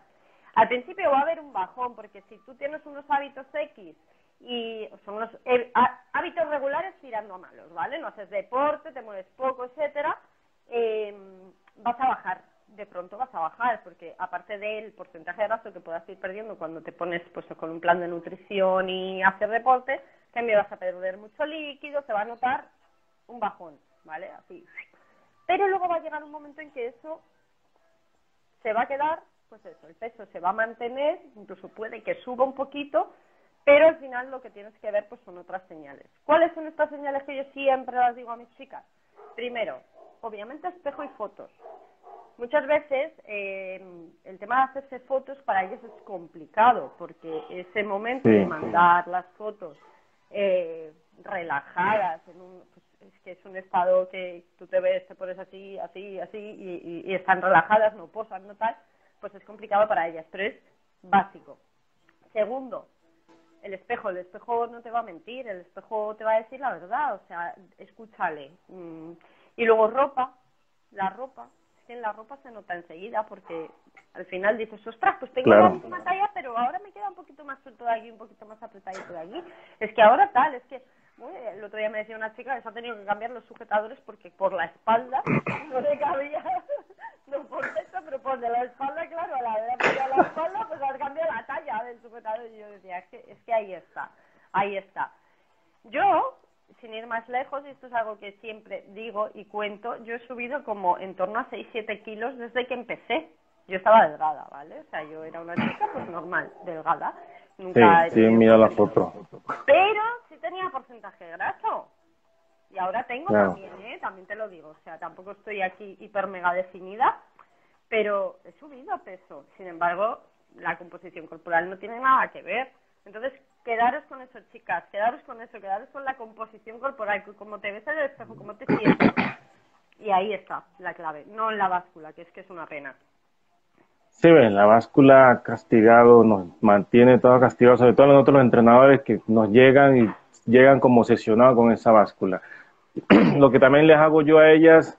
Al principio va a haber un bajón, porque si tú tienes unos hábitos X y son unos eh, hábitos regulares tirando a malos, ¿vale? No haces deporte, te mueves poco, etcétera, eh, vas a bajar, de pronto vas a bajar, porque aparte del porcentaje de gasto que puedas ir perdiendo cuando te pones pues con un plan de nutrición y hacer deporte, también vas a perder mucho líquido, se va a notar un bajón, ¿vale? Así. Pero luego va a llegar un momento en que eso se va a quedar, pues eso, el peso se va a mantener, incluso puede que suba un poquito, pero al final lo que tienes que ver pues son otras señales. ¿Cuáles son estas señales que yo siempre las digo a mis chicas? Primero, obviamente espejo y fotos. Muchas veces eh, el tema de hacerse fotos para ellos es complicado porque ese momento de mandar las fotos eh, relajadas, en un, pues, es que es un estado que tú te ves, te pones así, así, así y, y están relajadas, no posan, no tal, pues es complicado para ellas, pero es básico. Segundo, el espejo, el espejo no te va a mentir, el espejo te va a decir la verdad, o sea, escúchale. Mm. Y luego ropa, la ropa, es que en la ropa se nota enseguida porque al final dices, ostras, pues tengo la misma talla, pero ahora me queda un poquito más suelto de aquí, un poquito más apretadito de aquí. Es que ahora tal, es que el otro día me decía una chica que se ha tenido que cambiar los sujetadores porque por la espalda no le cabía, no por por de la espalda, claro, a la hora de la espalda, pues has cambiado la talla del sujetador. Y yo decía, es que, es que ahí está, ahí está. Yo, sin ir más lejos, y esto es algo que siempre digo y cuento, yo he subido como en torno a 6-7 kilos desde que empecé. Yo estaba delgada, ¿vale? O sea, yo era una chica pues normal, delgada. Nunca sí, sí, mira la foto. Pero sí tenía porcentaje graso. Y ahora tengo también, ¿eh? También te lo digo. O sea, tampoco estoy aquí hiper mega definida, pero he subido peso. Sin embargo, la composición corporal no tiene nada que ver. Entonces, quedaros con eso, chicas, quedaros con eso, quedaros con la composición corporal, como te ves en el espejo, cómo te sientes. Y ahí está la clave, no en la báscula, que es que es una pena. Sí, la báscula castigado nos mantiene todo castigado, sobre todo nosotros los entrenadores que nos llegan y llegan como obsesionados con esa báscula. Lo que también les hago yo a ellas,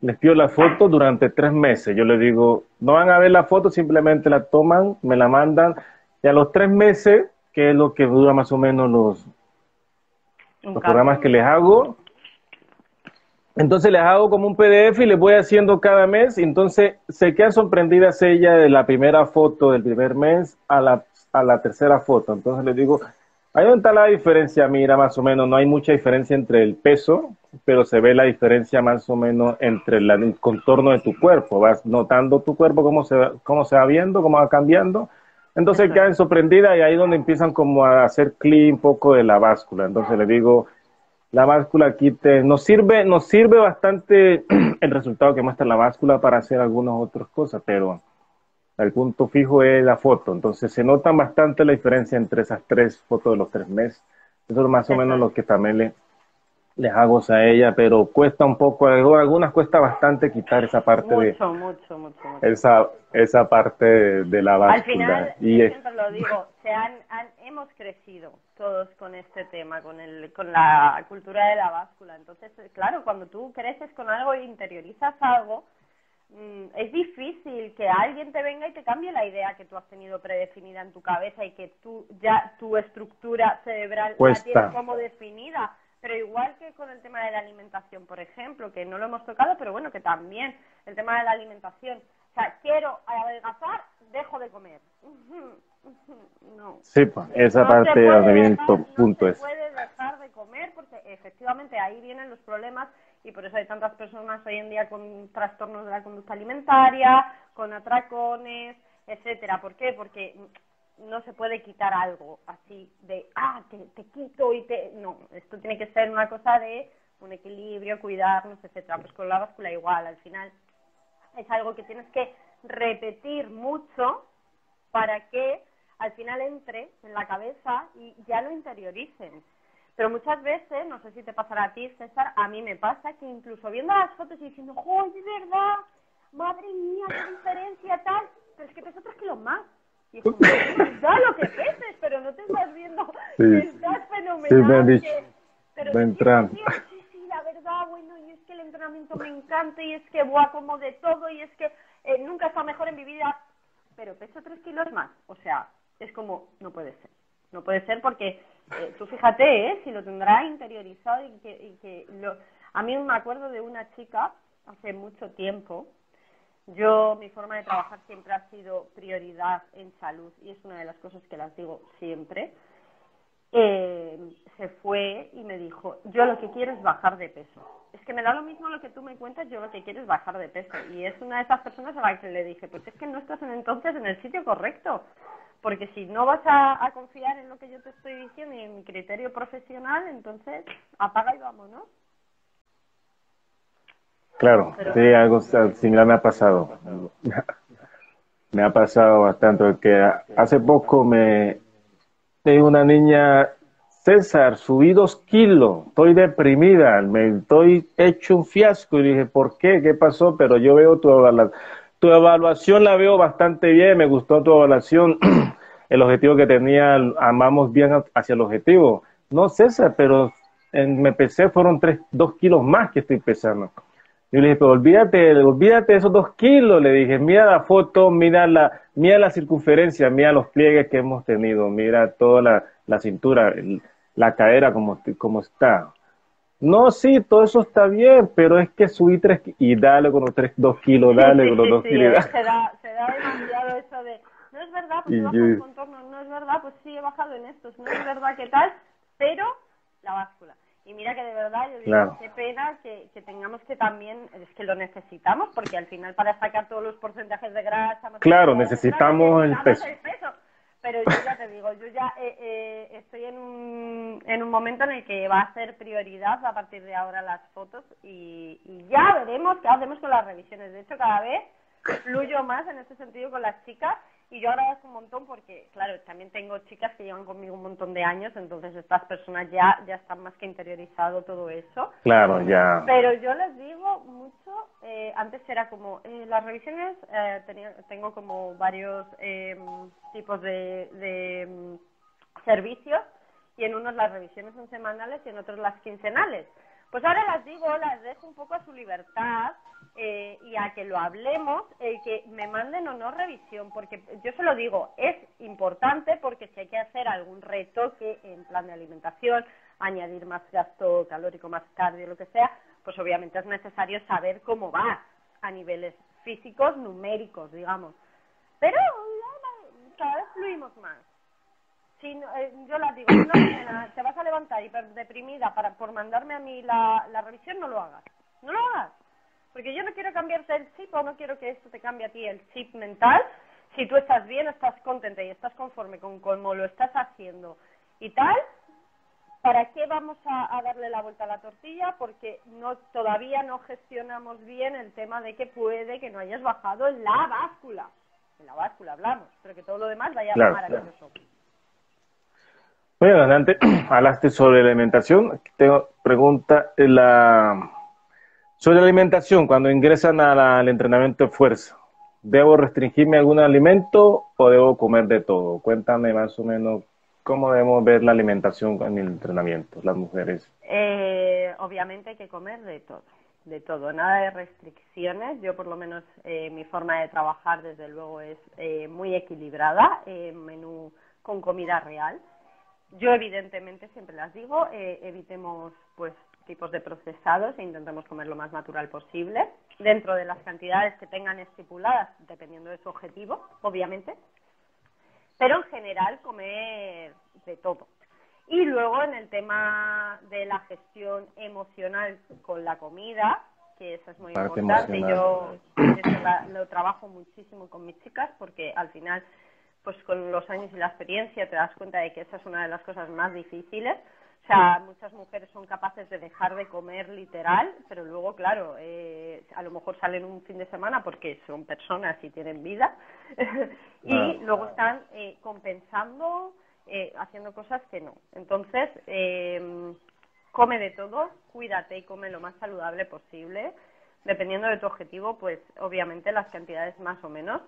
les pido la foto durante tres meses. Yo les digo, no van a ver la foto, simplemente la toman, me la mandan y a los tres meses, que es lo que dura más o menos los, los programas que les hago, entonces les hago como un PDF y les voy haciendo cada mes. Y entonces se quedan sorprendidas ella de la primera foto del primer mes a la, a la tercera foto. Entonces les digo, ahí donde está la diferencia, mira, más o menos, no hay mucha diferencia entre el peso, pero se ve la diferencia más o menos entre el contorno de tu cuerpo. Vas notando tu cuerpo, cómo se, cómo se va viendo, cómo va cambiando. Entonces quedan sorprendidas y ahí es donde empiezan como a hacer clic un poco de la báscula. Entonces les digo, la báscula aquí te, nos sirve, nos sirve bastante el resultado que muestra la báscula para hacer algunas otras cosas, pero el punto fijo es la foto. Entonces se nota bastante la diferencia entre esas tres fotos de los tres meses. Eso es más o menos lo que también le, les hago a ella, pero cuesta un poco, algunas cuesta bastante quitar esa parte mucho, de mucho, mucho, mucho, esa esa parte de, la báscula. Al final, y yo siempre lo digo, se han, hemos crecido todos con este tema, con el con la cultura de la báscula. Entonces, claro, cuando tú creces con algo e interiorizas algo, es difícil que alguien te venga y te cambie la idea que tú has tenido predefinida en tu cabeza y que tú ya tu estructura cerebral la tienes como definida pero igual que con el tema de la alimentación, por ejemplo, que no lo hemos tocado, pero bueno, que también el tema de la alimentación. O sea, quiero adelgazar, dejo de comer. No. Sí, pues, esa parte de el punto no se puede dejar de comer porque efectivamente ahí vienen los problemas y por eso hay tantas personas hoy en día con trastornos de la conducta alimentaria, con atracones, etcétera. ¿Por qué? Porque no se puede quitar algo así de, ah, te, quito y te... No, esto tiene que ser una cosa de un equilibrio, cuidarnos, etcétera. Pues con la báscula igual, al final es algo que tienes que repetir mucho para que al final entre en la cabeza y ya lo interioricen. Pero muchas veces, no sé si te pasará a ti, César, a mí me pasa que incluso viendo las fotos y diciendo, ¡joder, de verdad! ¡Madre mía, qué diferencia tal! Pero es que peso tres kilos más. Y da lo que peses, pero no te estás viendo que estás fenomenal. pero entrando. Sí, sí, la verdad, bueno, y es que el entrenamiento me encanta, y es que voy como de todo, y es que eh, nunca está mejor en mi vida, pero peso tres kilos más. O sea, es como, no puede ser. No puede ser porque eh, tú fíjate, ¿eh? Si lo tendrá interiorizado y que, y que lo... A mí me acuerdo de una chica hace mucho tiempo. Yo, mi forma de trabajar siempre ha sido prioridad en salud y es una de las cosas que las digo siempre. Eh, se fue y me dijo, yo lo que quiero es bajar de peso. Es que me da lo mismo lo que tú me cuentas, yo lo que quiero es bajar de peso. Y es una de esas personas a la que le dije, pues es que no estás en, entonces en el sitio correcto. Porque si no vas a, confiar en lo que yo te estoy diciendo y en mi criterio profesional, entonces apaga y vámonos. Claro, sí, algo similar me ha pasado. me ha pasado bastante, porque hace poco me tengo una niña, César, subí dos kilos, estoy deprimida, me estoy hecho un fiasco. Y dije, ¿por qué? ¿Qué pasó? Pero yo veo tu evaluación, tu evaluación la veo bastante bien, me gustó tu evaluación, el objetivo que tenía, amamos bien hacia el objetivo. No, César, pero en, me pesé, fueron tres, dos kilos más que estoy pesando. Yo le dije, pero olvídate, olvídate de esos dos kilos. Le dije, mira la foto, mira la, mira la circunferencia, mira los pliegues que hemos tenido, mira toda la, la cintura, la cadera como, como está. No, sí, todo eso está bien, pero es que subí tres y dale con los tres, dos kilos, dale con los dos kilos. Se da, se da demasiado eso de, no es verdad, pues bajo el contorno, no es verdad, pues sí he bajado en estos, no es verdad que tal, pero la báscula. Y mira que de verdad, yo digo, qué pena que, que, tengamos que también, es que lo necesitamos, porque al final para sacar todos los porcentajes de grasa... Claro, necesitamos, el, peso. Pero yo ya te digo, yo ya eh, eh, estoy en un, en un momento en el que va a ser prioridad a partir de ahora las fotos y, y ya veremos qué hacemos con las revisiones. De hecho, cada vez fluyo más en este sentido con las chicas y yo agradezco un montón porque, claro, también tengo chicas que llevan conmigo un montón de años, entonces estas personas ya, ya están más que interiorizado todo eso. Claro, ya. Pero yo les digo mucho, eh, antes era como, eh, las revisiones, eh, tenía, tengo como varios em, tipos de, de em, servicios y en unos las revisiones son semanales y en otros las quincenales. Pues ahora las digo, las dejo un poco a su libertad eh, y a que lo hablemos, el que me manden o no revisión, porque yo se lo digo, es importante porque si hay que hacer algún retoque en plan de alimentación, añadir más gasto calórico, más cardio, lo que sea, pues obviamente es necesario saber cómo va a niveles físicos, numéricos, digamos. Pero cada vez fluimos más. Si, eh, yo las digo, no, te vas a levantar hiper deprimida para, por mandarme a mí la, la revisión, no lo hagas. No lo hagas porque yo no quiero cambiarte el chip o no quiero que esto te cambie a ti el chip mental. Si tú estás bien, estás contenta y estás conforme con cómo lo estás haciendo y tal, ¿para qué vamos a, darle la vuelta a la tortilla? Porque no todavía no gestionamos bien el tema de que puede que no hayas bajado en la báscula. En la báscula hablamos, pero que todo lo demás vaya claro, maravilloso. Muy adelante, hablaste sobre la alimentación. Tengo pregunta, la sobre la alimentación, cuando ingresan al entrenamiento de fuerza, ¿debo restringirme algún alimento o debo comer de todo? Cuéntame más o menos cómo debemos ver la alimentación en el entrenamiento, las mujeres. Eh, obviamente hay que comer de todo, de todo, nada de restricciones. Yo por lo menos eh, mi forma de trabajar desde luego es eh, muy equilibrada, menú con comida real. Yo evidentemente siempre las digo, evitemos pues tipos de procesados e intentemos comer lo más natural posible, dentro de las cantidades que tengan estipuladas, dependiendo de su objetivo, obviamente, pero en general comer de todo. Y luego en el tema de la gestión emocional con la comida, que eso es muy importante, yo lo trabajo muchísimo con mis chicas porque al final, pues con los años y la experiencia te das cuenta de que esa es una de las cosas más difíciles o sea, muchas mujeres son capaces de dejar de comer literal, pero luego, claro, eh, a lo mejor salen un fin de semana porque son personas y tienen vida y luego están eh, compensando, eh, haciendo cosas que no. Entonces, come de todo, cuídate y come lo más saludable posible. Dependiendo de tu objetivo, pues obviamente las cantidades más o menos.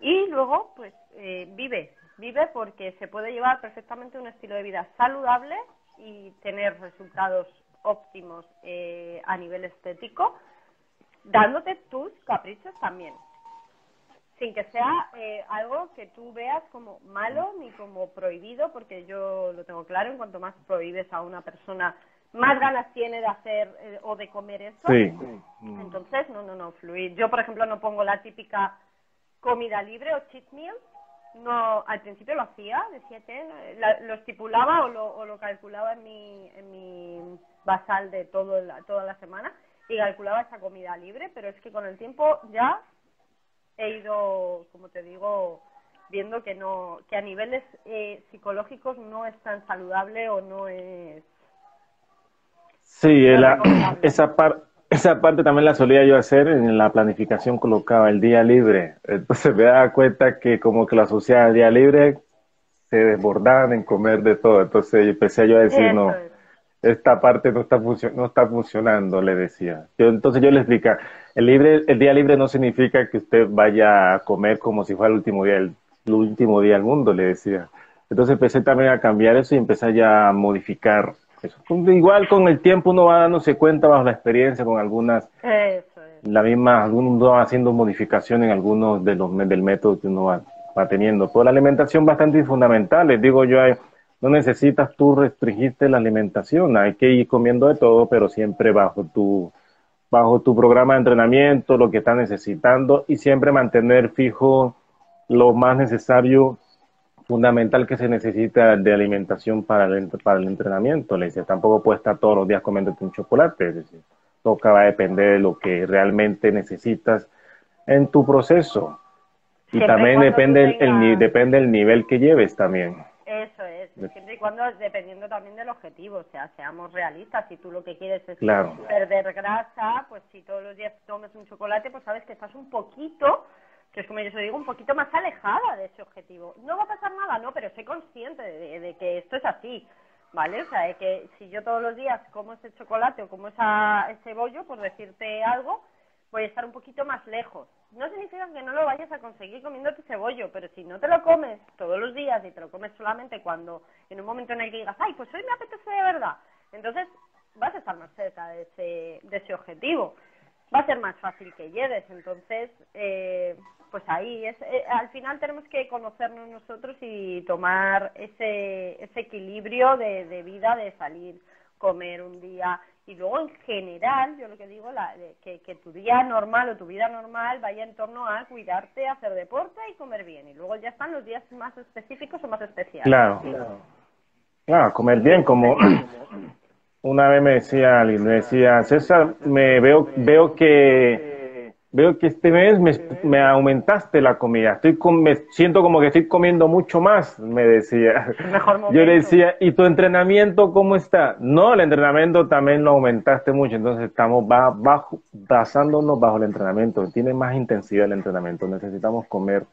Y luego, pues vive, vive porque se puede llevar perfectamente un estilo de vida saludable y tener resultados óptimos eh, a nivel estético, dándote tus caprichos también sin que sea eh, algo que tú veas como malo ni como prohibido, porque yo lo tengo claro, en cuanto más prohíbes a una persona, más ganas tiene de hacer eh, o de comer eso. Sí. Entonces, no, no, no, fluir. Yo, por ejemplo, no pongo la típica comida libre o cheat meal. No, al principio lo hacía, decía que lo estipulaba o lo, o lo calculaba en mi, en mi basal de todo toda la semana y calculaba esa comida libre, pero es que con el tiempo ya he ido, como te digo, viendo que no que a niveles eh, psicológicos no es tan saludable o no es sí esa esa parte también la solía yo hacer en la planificación colocaba el día libre. Entonces me daba cuenta que como que la sociedad al día libre se desbordaban en comer de todo. Entonces empecé yo a decir no esta parte no está no está funcionando le decía. Yo entonces yo le explicaba el, libre, el día libre no significa que usted vaya a comer como si fuera el último día, el, último día del mundo, le decía. Entonces empecé también a cambiar eso y empecé ya a modificar eso. Igual con el tiempo uno va dándose cuenta bajo la experiencia con algunas, la misma, uno va haciendo modificación en algunos de los del método que uno va, va teniendo. Por la alimentación bastante fundamental, les digo yo, no necesitas tú restringirte la alimentación, hay que ir comiendo de todo, pero siempre bajo tu bajo tu programa de entrenamiento, lo que estás necesitando y siempre mantener fijo lo más necesario, fundamental que se necesita de alimentación para el, para el entrenamiento. Le dice, tampoco puedes estar todos los días comiéndote un chocolate, es decir, toca va a depender de lo que realmente necesitas en tu proceso. Y también depende el, depende el nivel que lleves también. Eso es, siempre y cuando dependiendo también del objetivo, o sea, seamos realistas, si tú lo que quieres es perder grasa, pues si todos los días tomes un chocolate, pues sabes que estás un poquito, que es como yo se digo, un poquito más alejada de ese objetivo. No va a pasar nada, no, pero sé consciente de, que esto es así, ¿vale? O sea, que si yo todos los días como ese chocolate o como esa, ese bollo, por decirte algo, voy a estar un poquito más lejos no significa que no lo vayas a conseguir comiéndote cebollo, pero si no te lo comes todos los días y te lo comes solamente cuando, en un momento en el que digas, ay, pues hoy me apetece de verdad, entonces vas a estar más cerca de ese, de ese objetivo. Va a ser más fácil que llegues, entonces, eh, pues ahí, es, eh, al final tenemos que conocernos nosotros y tomar ese, ese equilibrio de, de vida, de salir, comer un día y luego en general, yo lo que digo, la, que, que tu día normal o tu vida normal vaya en torno a cuidarte, hacer deporte y comer bien. Y luego ya están los días más específicos o más especiales. Claro, claro, comer bien, como una vez me decía alguien, me decía, César, me veo, veo que veo que este mes me, aumentaste la comida, estoy me siento como que estoy comiendo mucho más, me decía. Yo le decía, ¿y tu entrenamiento cómo está? No, el entrenamiento también lo aumentaste mucho, entonces estamos bajo, basándonos bajo el entrenamiento, tiene más intensidad el entrenamiento, necesitamos comer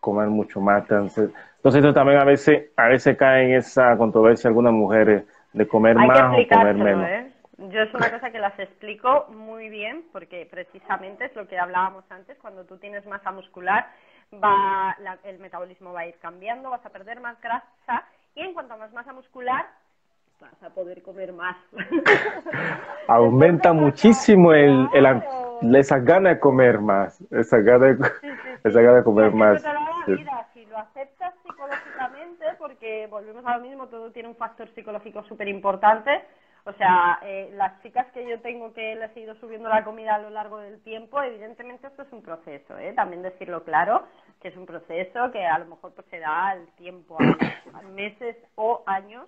comer mucho más, entonces, entonces eso también a veces, a veces cae en esa controversia algunas mujeres de comer más o comer menos. ¿eh? Yo es una cosa que las explico muy bien porque precisamente es lo que hablábamos antes, cuando tú tienes masa muscular va el metabolismo va a ir cambiando, vas a perder más grasa y en cuanto a más masa muscular vas a poder comer más. Aumenta muchísimo el, el, esa gana de comer más, esa gana de, esa gana de comer más. Si lo aceptas psicológicamente, porque volvemos a lo mismo, todo tiene un factor psicológico súper importante, o sea, eh, las chicas que yo tengo que les he ido subiendo la comida a lo largo del tiempo, evidentemente esto es un proceso, ¿eh? también decirlo claro, que es un proceso que a lo mejor pues se da al tiempo, a meses o años,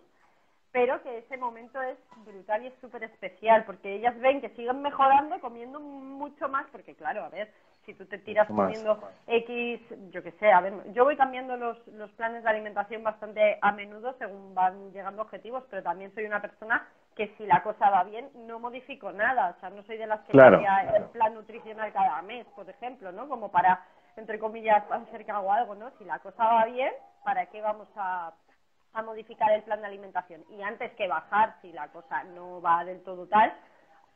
pero que ese momento es brutal y es súper especial, porque ellas ven que siguen mejorando comiendo mucho más, porque claro, a ver, si tú te tiras comiendo X, yo qué sé, a ver, yo voy cambiando los, los planes de alimentación bastante a menudo según van llegando objetivos, pero también soy una persona que si la cosa va bien no modifico nada, o sea, no soy de las que cambia el plan nutricional cada mes, por ejemplo, ¿no? Como para, entre comillas, hacer que hago algo, ¿no? Si la cosa va bien, ¿para qué vamos a, a modificar el plan de alimentación? Y antes que bajar, si la cosa no va del todo tal,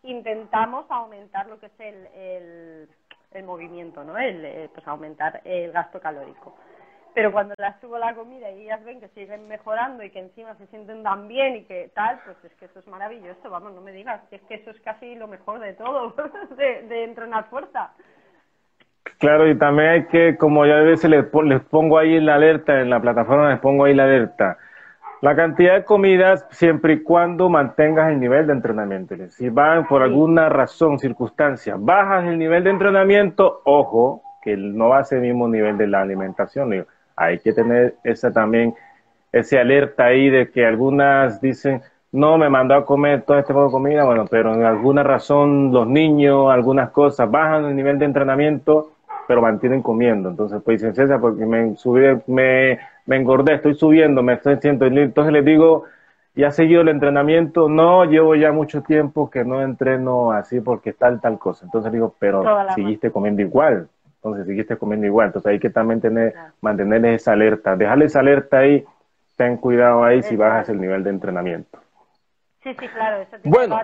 intentamos aumentar lo que es el, el, el movimiento, ¿no? El, eh, pues aumentar el gasto calórico. pero cuando las subo la comida y ellas ven que siguen mejorando y que encima se sienten tan bien y que tal, pues es que eso es maravilloso, vamos, no me digas, es que eso es casi lo mejor de todo, de, de entrenar fuerza. Claro, y también hay que, como ya a veces les, les pongo ahí la alerta, en la plataforma les pongo ahí la alerta, la cantidad de comidas siempre y cuando mantengas el nivel de entrenamiento. Si van por alguna razón, circunstancia, bajas el nivel de entrenamiento, ojo, que no va a ser el mismo nivel de la alimentación hay que tener esa también, ese alerta ahí de que algunas dicen, no, me mandó a comer todo este poco de comida, bueno, pero en alguna razón los niños, algunas cosas, bajan el nivel de entrenamiento, pero mantienen comiendo. Entonces, pues dicen, César, porque me subí, me, me engordé, estoy subiendo, me estoy siento, entonces les digo, ¿ya ha seguido el entrenamiento? No, llevo ya mucho tiempo que no entreno así porque tal, tal cosa. Entonces digo, pero seguiste comiendo igual entonces seguiste comiendo igual. Entonces hay que también tener, mantenerles esa alerta, dejarles esa alerta ahí, ten cuidado ahí si bajas el nivel de entrenamiento. Sí, sí, claro, eso bueno,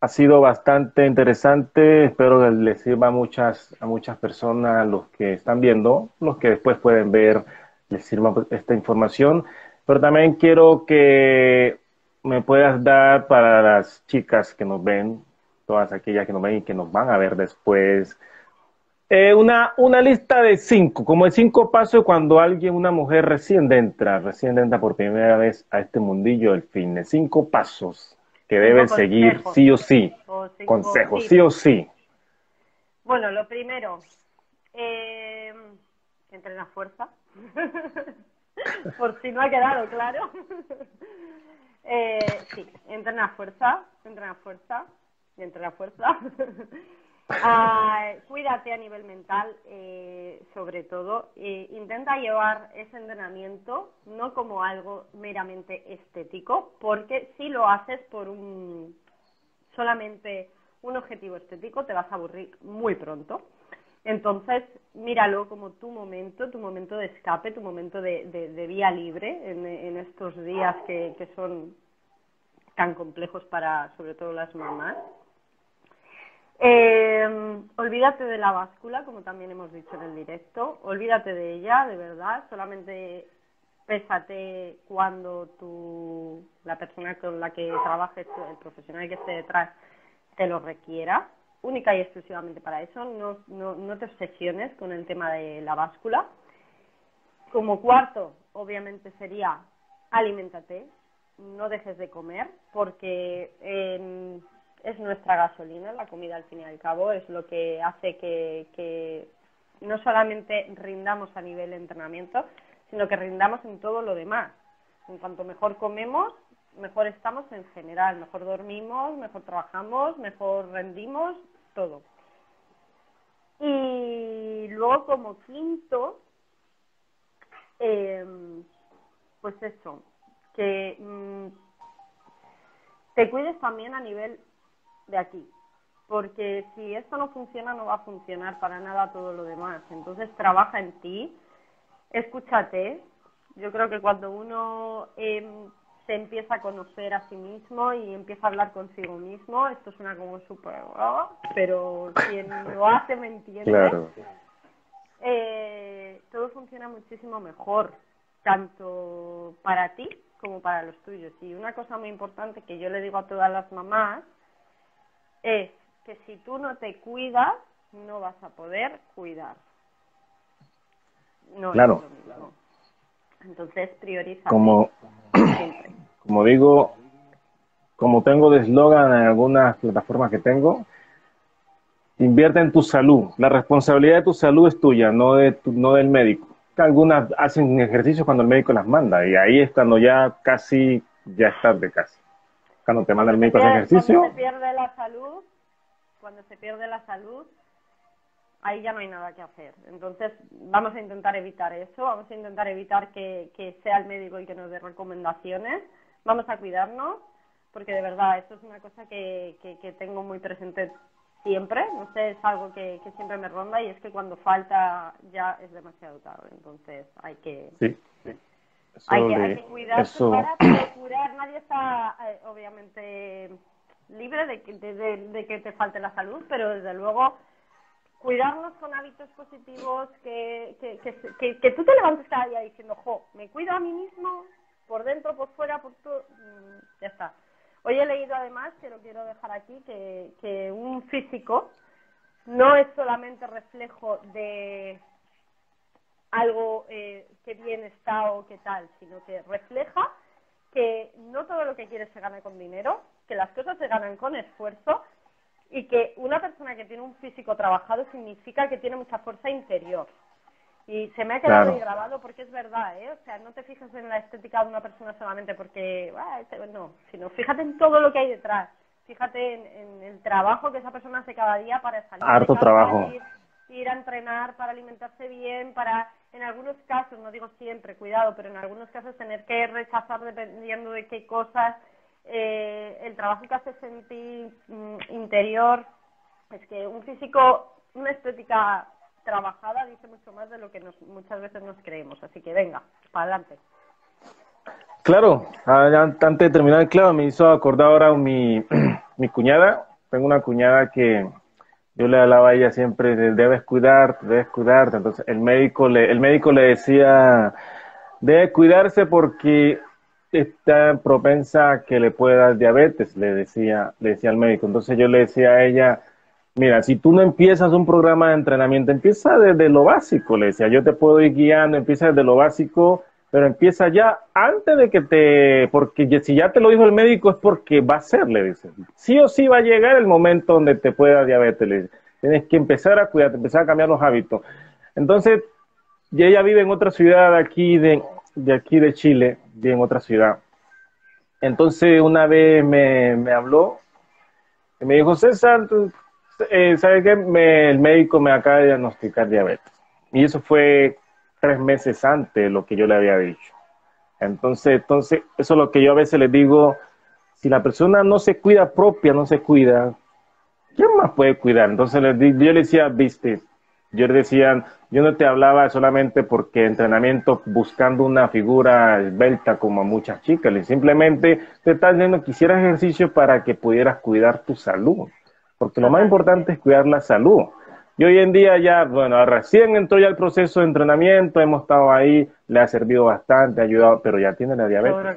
ha sido bastante interesante, espero que les sirva a muchas, a muchas personas, los que están viendo, los que después pueden ver, les sirva esta información, pero también quiero que me puedas dar para las chicas que nos ven, todas aquellas que nos ven y que nos van a ver después. Eh, una, una lista de cinco, como de cinco pasos cuando alguien, una mujer recién entra, recién entra por primera vez a este mundillo del fitness. Cinco pasos que debe seguir sí o sí. consejos, sí o sí. Bueno, lo primero, eh, entrena fuerza. por si no ha quedado claro. eh, sí, entrena fuerza, entrena fuerza y entre la fuerza. Ah, cuídate a nivel mental, eh, sobre todo. Eh, intenta llevar ese entrenamiento no como algo meramente estético, porque si lo haces por un solamente un objetivo estético, te vas a aburrir muy pronto. Entonces, míralo como tu momento, tu momento de escape, tu momento de, vía libre en, estos días que son tan complejos para, sobre todo, las mamás. Eh, olvídate de la báscula, como también hemos dicho en el directo. Olvídate de ella, de verdad. Solamente pésate cuando tu, la persona con la que trabajes, el profesional que esté detrás, te lo requiera. Única y exclusivamente para eso. No, no, no te obsesiones con el tema de la báscula. Como cuarto, obviamente sería alimentate, no dejes de comer, porque es nuestra gasolina, la comida al fin y al cabo, es lo que hace que, no solamente rindamos a nivel de entrenamiento, sino que rindamos en todo lo demás. En cuanto mejor comemos, mejor estamos en general, mejor dormimos, mejor trabajamos, mejor rendimos, todo. Y luego como quinto, em, pues eso, que mm, te cuides también a nivel de aquí. Porque si esto no funciona, no va a funcionar para nada todo lo demás. Entonces, trabaja en ti, escúchate. Yo creo que cuando uno em, se empieza a conocer a sí mismo y empieza a hablar consigo mismo, esto suena como súper... pero quien lo hace me entiende. Eh, todo funciona muchísimo mejor, tanto para ti como para los tuyos. Y una cosa muy importante que yo le digo a todas las mamás es que si tú no te cuidas, no vas a poder cuidar. No claro. Entonces prioriza. Como, como digo, como tengo de eslogan en algunas plataformas que tengo, invierte en tu salud. La responsabilidad de tu salud es tuya, no, de no del médico. Algunas hacen ejercicios cuando el médico las manda y ahí es cuando ya casi, ya es tarde casi cuando te manda el médico a ejercicio. Cuando se pierde la salud, cuando se pierde la salud, ahí ya no hay nada que hacer. Entonces, vamos a intentar evitar eso, vamos a intentar evitar que, sea el médico el que nos dé recomendaciones, vamos a cuidarnos, porque de verdad, esto es una cosa que, que, tengo muy presente siempre, no sé, es algo que, que, siempre me ronda y es que cuando falta ya es demasiado tarde, entonces hay que... Sí, hay, que, hay que cuidarse para procurar, nadie está eh, obviamente libre de que, de, que te falte la salud, pero desde luego cuidarnos con hábitos positivos, que, que, que, tú te levantes cada día diciendo, jo, me cuido a mí mismo, por dentro, por fuera, por todo, mm, ya está. Hoy he leído además, que lo quiero dejar aquí, que, que un físico no es solamente reflejo de algo eh, que bien está o qué tal, sino que refleja que no todo lo que quieres se gana con dinero, que las cosas se ganan con esfuerzo y que una persona que tiene un físico trabajado significa que tiene mucha fuerza interior. Y se me ha quedado grabado porque es verdad, ¿eh? O sea, no te fijas en la estética de una persona solamente porque, este, no, sino fíjate en todo lo que hay detrás. Fíjate en, el trabajo que esa persona hace cada día para salir. Harto trabajo. ir a entrenar, para alimentarse bien, para en algunos casos, no digo siempre, cuidado, pero en algunos casos tener que rechazar dependiendo de qué cosas, eh, el trabajo que hace sentir mm, interior, es que un físico, una estética trabajada dice mucho más de lo que muchas veces nos creemos. Así que venga, para adelante. Claro, ah, antes de terminar, claro, me hizo acordar ahora mi, mi cuñada. Tengo una cuñada que yo le hablaba a ella siempre, debes cuidarte, debes cuidarte. Entonces el médico le, el médico le decía, debe cuidarse porque está propensa a que le pueda dar diabetes, le decía, le decía al médico. Entonces yo le decía a ella, mira, si tú no empiezas un programa de entrenamiento, empieza desde lo básico, le decía, yo te puedo ir guiando, empieza desde lo básico, pero empieza ya antes de que te, porque si ya te lo dijo el médico es porque va a ser, le dice. Sí o sí va a llegar el momento donde te pueda diabetes, le dice. Tienes que empezar a cuidarte, empezar a cambiar los hábitos. Entonces, ella vive en otra ciudad aquí de, de aquí de Chile, vive en otra ciudad. Entonces, una vez me, me habló y me dijo, César, eh, ¿sabes qué? el médico me acaba de diagnosticar diabetes. Y eso fue tres meses antes de lo que yo le había dicho. Entonces, entonces, eso es lo que yo a veces les digo, si la persona no se cuida propia, no se cuida, ¿quién más puede cuidar? Entonces yo le decía, viste, yo le decía, yo no te hablaba solamente porque entrenamiento buscando una figura esbelta como a muchas chicas, simplemente te estás diciendo que hicieras ejercicio para que pudieras cuidar tu salud, porque lo más importante es cuidar la salud. Y hoy en día ya, bueno, recién entró ya el proceso de entrenamiento, hemos estado ahí, le ha servido bastante, ha ayudado, pero ya tiene la diabetes.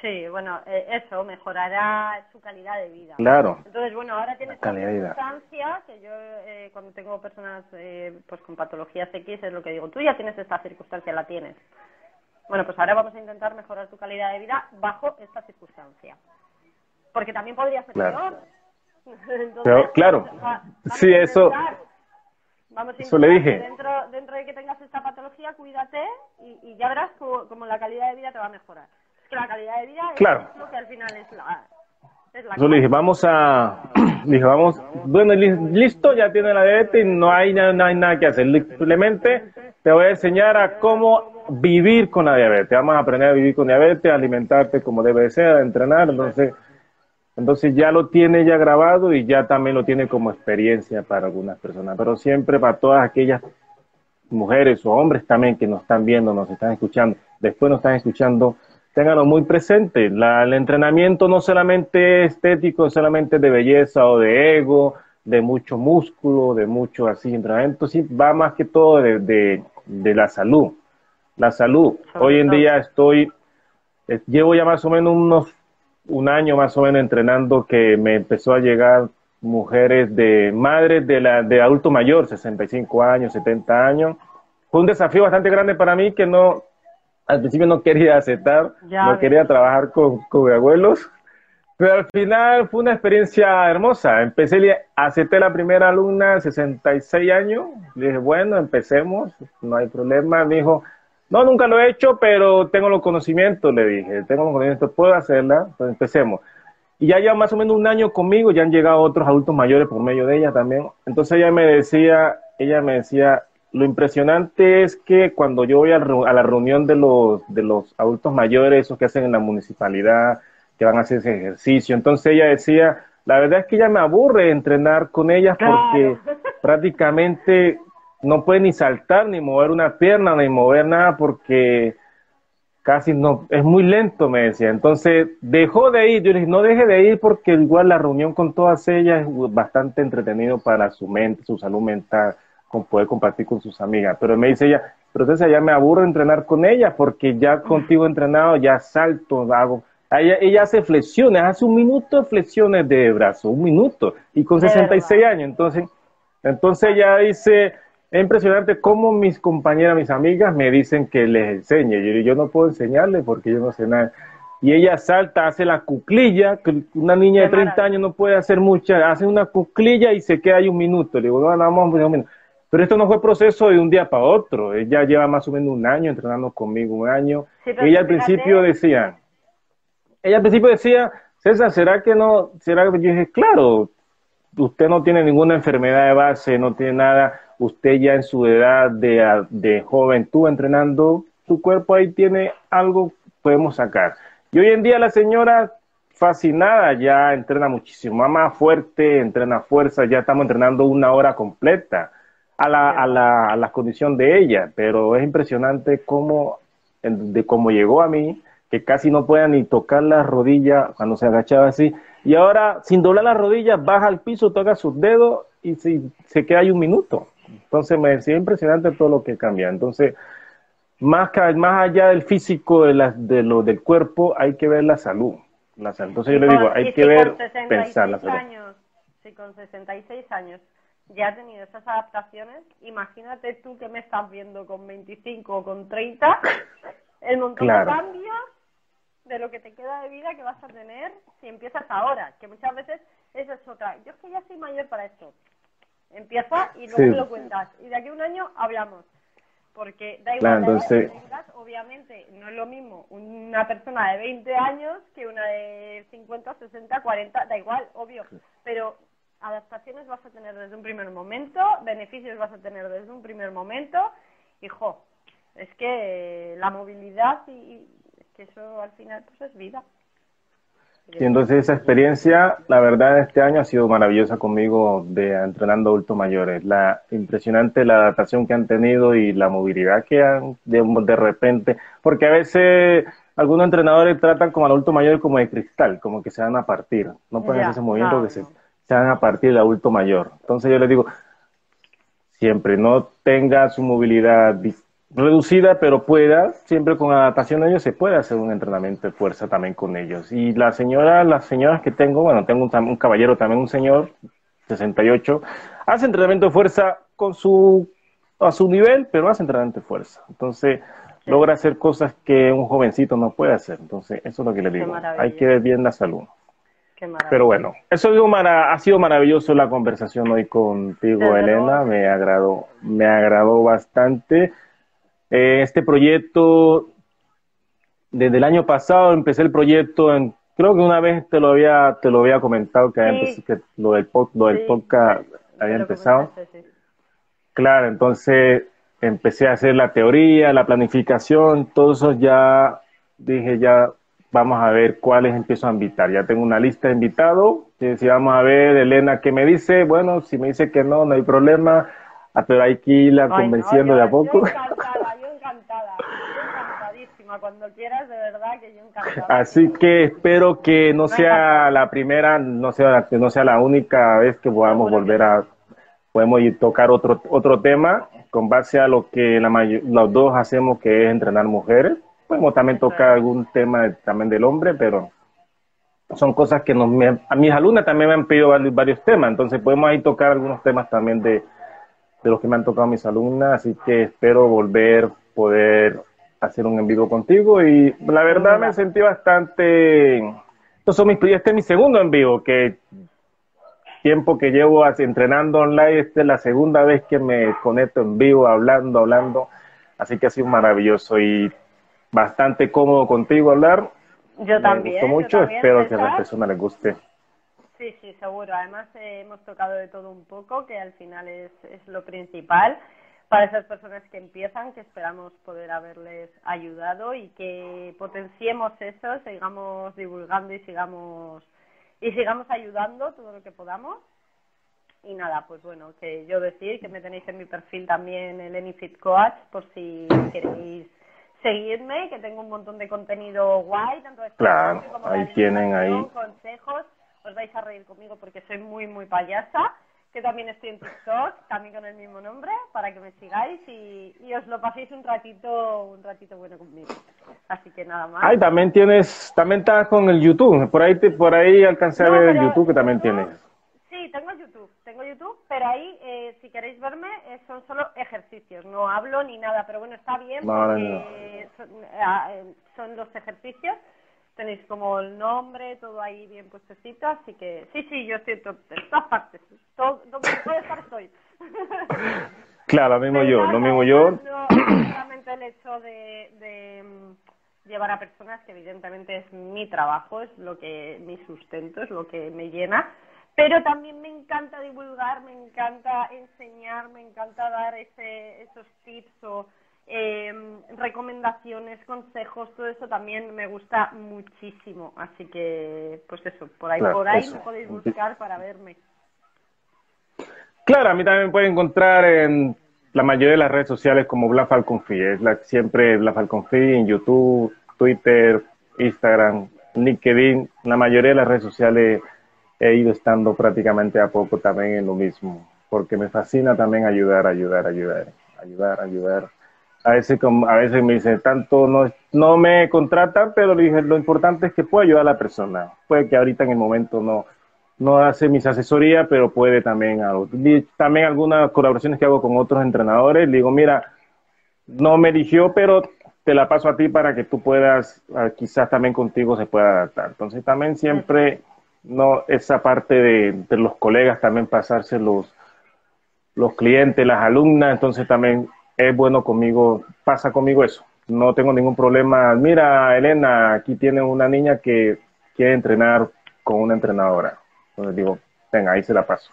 Sí, bueno, eh, eso mejorará su calidad de vida. Claro. Entonces, bueno, ahora tiene circunstancia que yo eh, cuando tengo personas eh, pues con patologías X es lo que digo, tú ya tienes esta circunstancia, la tienes. Bueno, pues ahora vamos a intentar mejorar tu calidad de vida bajo esta circunstancia. Porque también podría ser peor. Entonces, claro, sí, eso Vamos a Eso le dije. Dentro, dentro de que tengas esta patología, cuídate y, ya verás cómo, la calidad de vida te va a mejorar. Es que la calidad de vida es lo que al final es la... Es Yo le dije, vamos a... dije, vamos... Bueno, listo, ya tiene la diabetes y no hay, no hay nada que hacer. Simplemente te voy a enseñar a cómo vivir con la diabetes. Vamos a aprender a vivir con diabetes, alimentarte como debe ser, entrenar. Entonces entonces ya lo tiene ya grabado y ya también lo tiene como experiencia para algunas personas, pero siempre para todas aquellas mujeres o hombres también que nos están viendo, nos están escuchando, después nos están escuchando, ténganlo muy presente. el entrenamiento no solamente estético, solamente de belleza o de ego, de mucho músculo, de mucho así entrenamiento, sí, va más que todo de, de, de la salud. La salud. Hoy en día estoy, eh, llevo ya más o menos unos un año más o menos entrenando que me empezó a llegar mujeres de madres de, la, de adulto mayor, 65 años, 70 años. Fue un desafío bastante grande para mí que no, al principio no quería aceptar, no quería trabajar con, con abuelos, pero al final fue una experiencia hermosa. Empecé, acepté la primera alumna, 66 años, le dije, bueno, empecemos, no hay problema. Me dijo, no, nunca lo he hecho, pero tengo los conocimientos, le dije. Tengo los conocimientos, puedo hacerla. Pues empecemos. Y ya lleva más o menos un año conmigo, ya han llegado otros adultos mayores por medio de ella también. Entonces ella me decía, ella me decía, lo impresionante es que cuando yo voy a, la reunión de los, de los adultos mayores, esos que hacen en la municipalidad, que van a hacer ese ejercicio, entonces ella decía, la verdad es que ella me aburre entrenar con ellas porque prácticamente no puede ni saltar, ni mover una pierna, ni mover nada, porque casi no, es muy lento, me decía. Entonces dejó de ir, yo le dije, no deje de ir porque igual la reunión con todas ellas es bastante entretenido para su mente, su salud mental, con poder compartir con sus amigas. Pero me dice ella, pero entonces ya me aburro entrenar con ella porque ya contigo entrenado, ya salto, hago. Ella, ella hace flexiones, hace un minuto de flexiones de brazo, un minuto, y con 66 años. Entonces, entonces ella dice, es impresionante cómo mis compañeras, mis amigas me dicen que les enseñe. Yo, yo no puedo enseñarle porque yo no sé nada. Y ella salta, hace la cuclilla, que una niña de 30 años no puede hacer mucha, hace una cuclilla y se queda ahí un minuto. Le digo, no, vamos un minuto. Pero esto no fue proceso de un día para otro. Ella lleva más o menos un año entrenando conmigo, un año. ella al principio decía, ella al principio decía, César, ¿será que no? ¿Será que yo dije, claro, usted no tiene ninguna enfermedad de base, no tiene nada usted ya en su edad de, de juventud entrenando, su cuerpo ahí tiene algo, podemos sacar. Y hoy en día la señora fascinada ya entrena muchísimo más fuerte, entrena fuerza, ya estamos entrenando una hora completa a la, a la, condición de ella, pero es impresionante cómo, de cómo llegó a mí, que casi no pueda ni tocar la rodilla cuando se agachaba así, y ahora sin doblar las rodillas baja al piso, toca sus dedos y se, se queda ahí un minuto. Entonces me decía impresionante todo lo que cambia. Entonces, más, más allá del físico, de, la, de lo del cuerpo, hay que ver la salud. La Entonces yo le digo, hay que ver, pensar la salud. Años, si con 66 años ya has tenido esas adaptaciones, imagínate tú que me estás viendo con 25 o con 30, el montón de cambios de lo que te queda de vida que vas a tener si empiezas ahora, que muchas veces eso es otra. Yo es que ya soy mayor para esto. Empieza y luego me lo cuentas. Y de aquí a un año hablamos. Porque da igual, entonces... obviamente no es lo mismo una persona de 20 años que una de 50, 60, 40, da igual, obvio. Pero adaptaciones vas a tener desde un primer momento, beneficios vas a tener desde un primer momento. Hijo, es que la movilidad y, que eso al final pues es vida. Y entonces esa experiencia, la verdad, este año ha sido maravillosa conmigo de entrenando adultos mayores. La impresionante la adaptación que han tenido y la movilidad que han de, de repente, porque a veces algunos entrenadores tratan como al adulto mayor como de cristal, como que se van a partir. No pueden hacer ese movimiento que se, se van a partir del adulto mayor. Entonces yo les digo, siempre no tenga su movilidad reducida, pero pueda, siempre con adaptación a ellos, se puede hacer un entrenamiento de fuerza también con ellos. Y la señora, las señoras que tengo, bueno, tengo un, caballero también, un señor, 68, hace entrenamiento de fuerza con su, a su nivel, pero hace entrenamiento de fuerza. Entonces, logra hacer cosas que un jovencito no puede hacer. Entonces, eso es lo que le digo. Hay que ver bien la salud. Pero bueno, eso ha sido maravilloso la conversación hoy contigo, Elena. Me agradó, me agradó bastante. Eh, este proyecto, desde el año pasado empecé el proyecto, en, creo que una vez te lo había, te lo había comentado, que, lo del, lo del podcast había empezado. Claro, entonces empecé a hacer la teoría, la planificación, todo eso ya dije, ya vamos a ver cuáles empiezo a invitar. Ya tengo una lista de invitados, si vamos a ver, Elena, ¿qué me dice? Bueno, si me dice que no, no hay problema, ah, pero hay que irla convenciendo de a poco. cuando quieras, de verdad que yo encantada. Así que espero que no sea la primera, no sea, no sea la única vez que podamos volver a, podemos ir tocar otro, otro tema con base a lo que la los dos hacemos, que es entrenar mujeres. Podemos también tocar algún tema también del hombre, pero son cosas que nos, a mis alumnas también me han pedido varios, temas, entonces podemos ahí tocar algunos temas también de, de los que me han tocado mis alumnas, así que espero volver, poder hacer un en vivo contigo y la verdad me sentí bastante... Mis, este es mi segundo en vivo, que tiempo que llevo entrenando online, esta es la segunda vez que me conecto en vivo, hablando, hablando, así que ha sido maravilloso y bastante cómodo contigo hablar. Yo también. Me gustó mucho, espero que a las personas les guste. Sí, sí, seguro. Además eh, hemos tocado de todo un poco, que al final es, es lo principal para esas personas que empiezan, que esperamos poder haberles ayudado y que potenciemos eso, sigamos divulgando y sigamos y sigamos ayudando todo lo que podamos. Y nada, pues bueno, que yo decir que me tenéis en mi perfil también el Enifit Coach por si queréis seguidme, que tengo un montón de contenido guay, tanto de claro, como ahí tienen ahí consejos, os vais a reír conmigo porque soy muy, muy payasa, que también estoy en TikTok, también con el mismo nombre, para que me sigáis y, y os lo paséis un ratito, un ratito bueno conmigo. Así que nada más. Ay, también tienes, también estás con el YouTube, por ahí, te, por ahí alcancé a ver el YouTube que también tienes. Sí, tengo YouTube, tengo YouTube, pero ahí, eh, si queréis verme, eh, son solo ejercicios, no hablo ni nada, pero bueno, está bien porque eh, son, los ejercicios tenéis como el nombre, todo ahí bien puestecito, así que sí, sí, yo estoy en todas partes, todo, donde puede estar estoy. Claro, lo mismo yo, lo mismo yo. Solamente el hecho de, de, mm, llevar a personas, que evidentemente es mi trabajo, es lo que mi sustento, es lo que me llena, pero también me encanta divulgar, me encanta enseñar, me encanta dar ese, esos tips o eh, recomendaciones, consejos, todo eso también me gusta muchísimo. Así que, pues eso, por ahí, por ahí me podéis buscar para verme. Claro, a mí también me pueden encontrar en la mayoría de las redes sociales como Bla Falconfi. Es la, siempre Bla Falconfi en YouTube, Twitter, Instagram, LinkedIn. La mayoría de las redes sociales he ido estando prácticamente a poco también en lo mismo, porque me fascina también ayudar, ayudar, ayudar, ayudar, ayudar. A veces, a veces me dice, tanto no, no me contratan, pero dije, lo importante es que pueda ayudar a la persona. Puede que ahorita en el momento no, no hace mis asesorías, pero puede también algo. También algunas colaboraciones que hago con otros entrenadores, digo, mira, no me eligió, pero te la paso a ti para que tú puedas, ah, quizás también contigo se pueda adaptar. Entonces también siempre no esa parte de, los colegas también pasarse los, los clientes, las alumnas, entonces también es bueno conmigo, pasa conmigo eso. No tengo ningún problema. Mira, Elena, aquí tiene una niña que quiere entrenar con una entrenadora. Entonces digo, venga, ahí se la paso.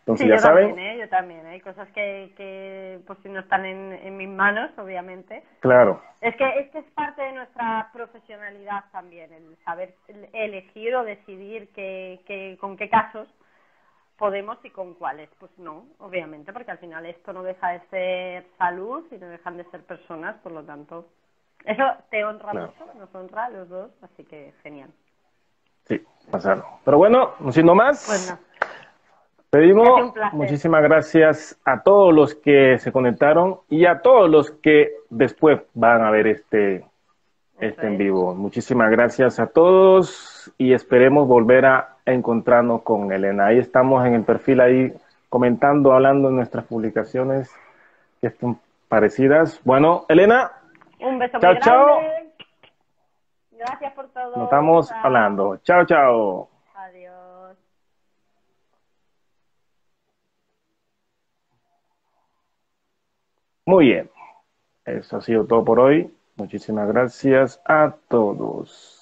Entonces, ya yo saben. También, ¿eh? Yo también, hay cosas que, que pues si no están en, en mis manos, obviamente. Claro. Es que, es que es parte de nuestra profesionalidad también, el saber elegir o decidir que, que, con qué casos podemos y con cuáles. Pues no, obviamente, porque al final esto no deja de ser salud y no dejan de ser personas, por lo tanto, eso te honra mucho, nos honra a los dos, así que genial. Sí, pasarlo. Pero bueno, no siendo más. Bueno. Pedimos muchísimas gracias a todos los que se conectaron y a todos los que después van a ver este, este en vivo. Muchísimas gracias a todos y esperemos volver a encontrarnos con Elena. Ahí estamos en el perfil ahí comentando, hablando en nuestras publicaciones que están parecidas. Bueno, Elena. Un beso chao, chao. Gracias por todo. Nos estamos hablando. Chao, chao. Muy bien. Eso ha sido todo por hoy. Muchísimas gracias a todos.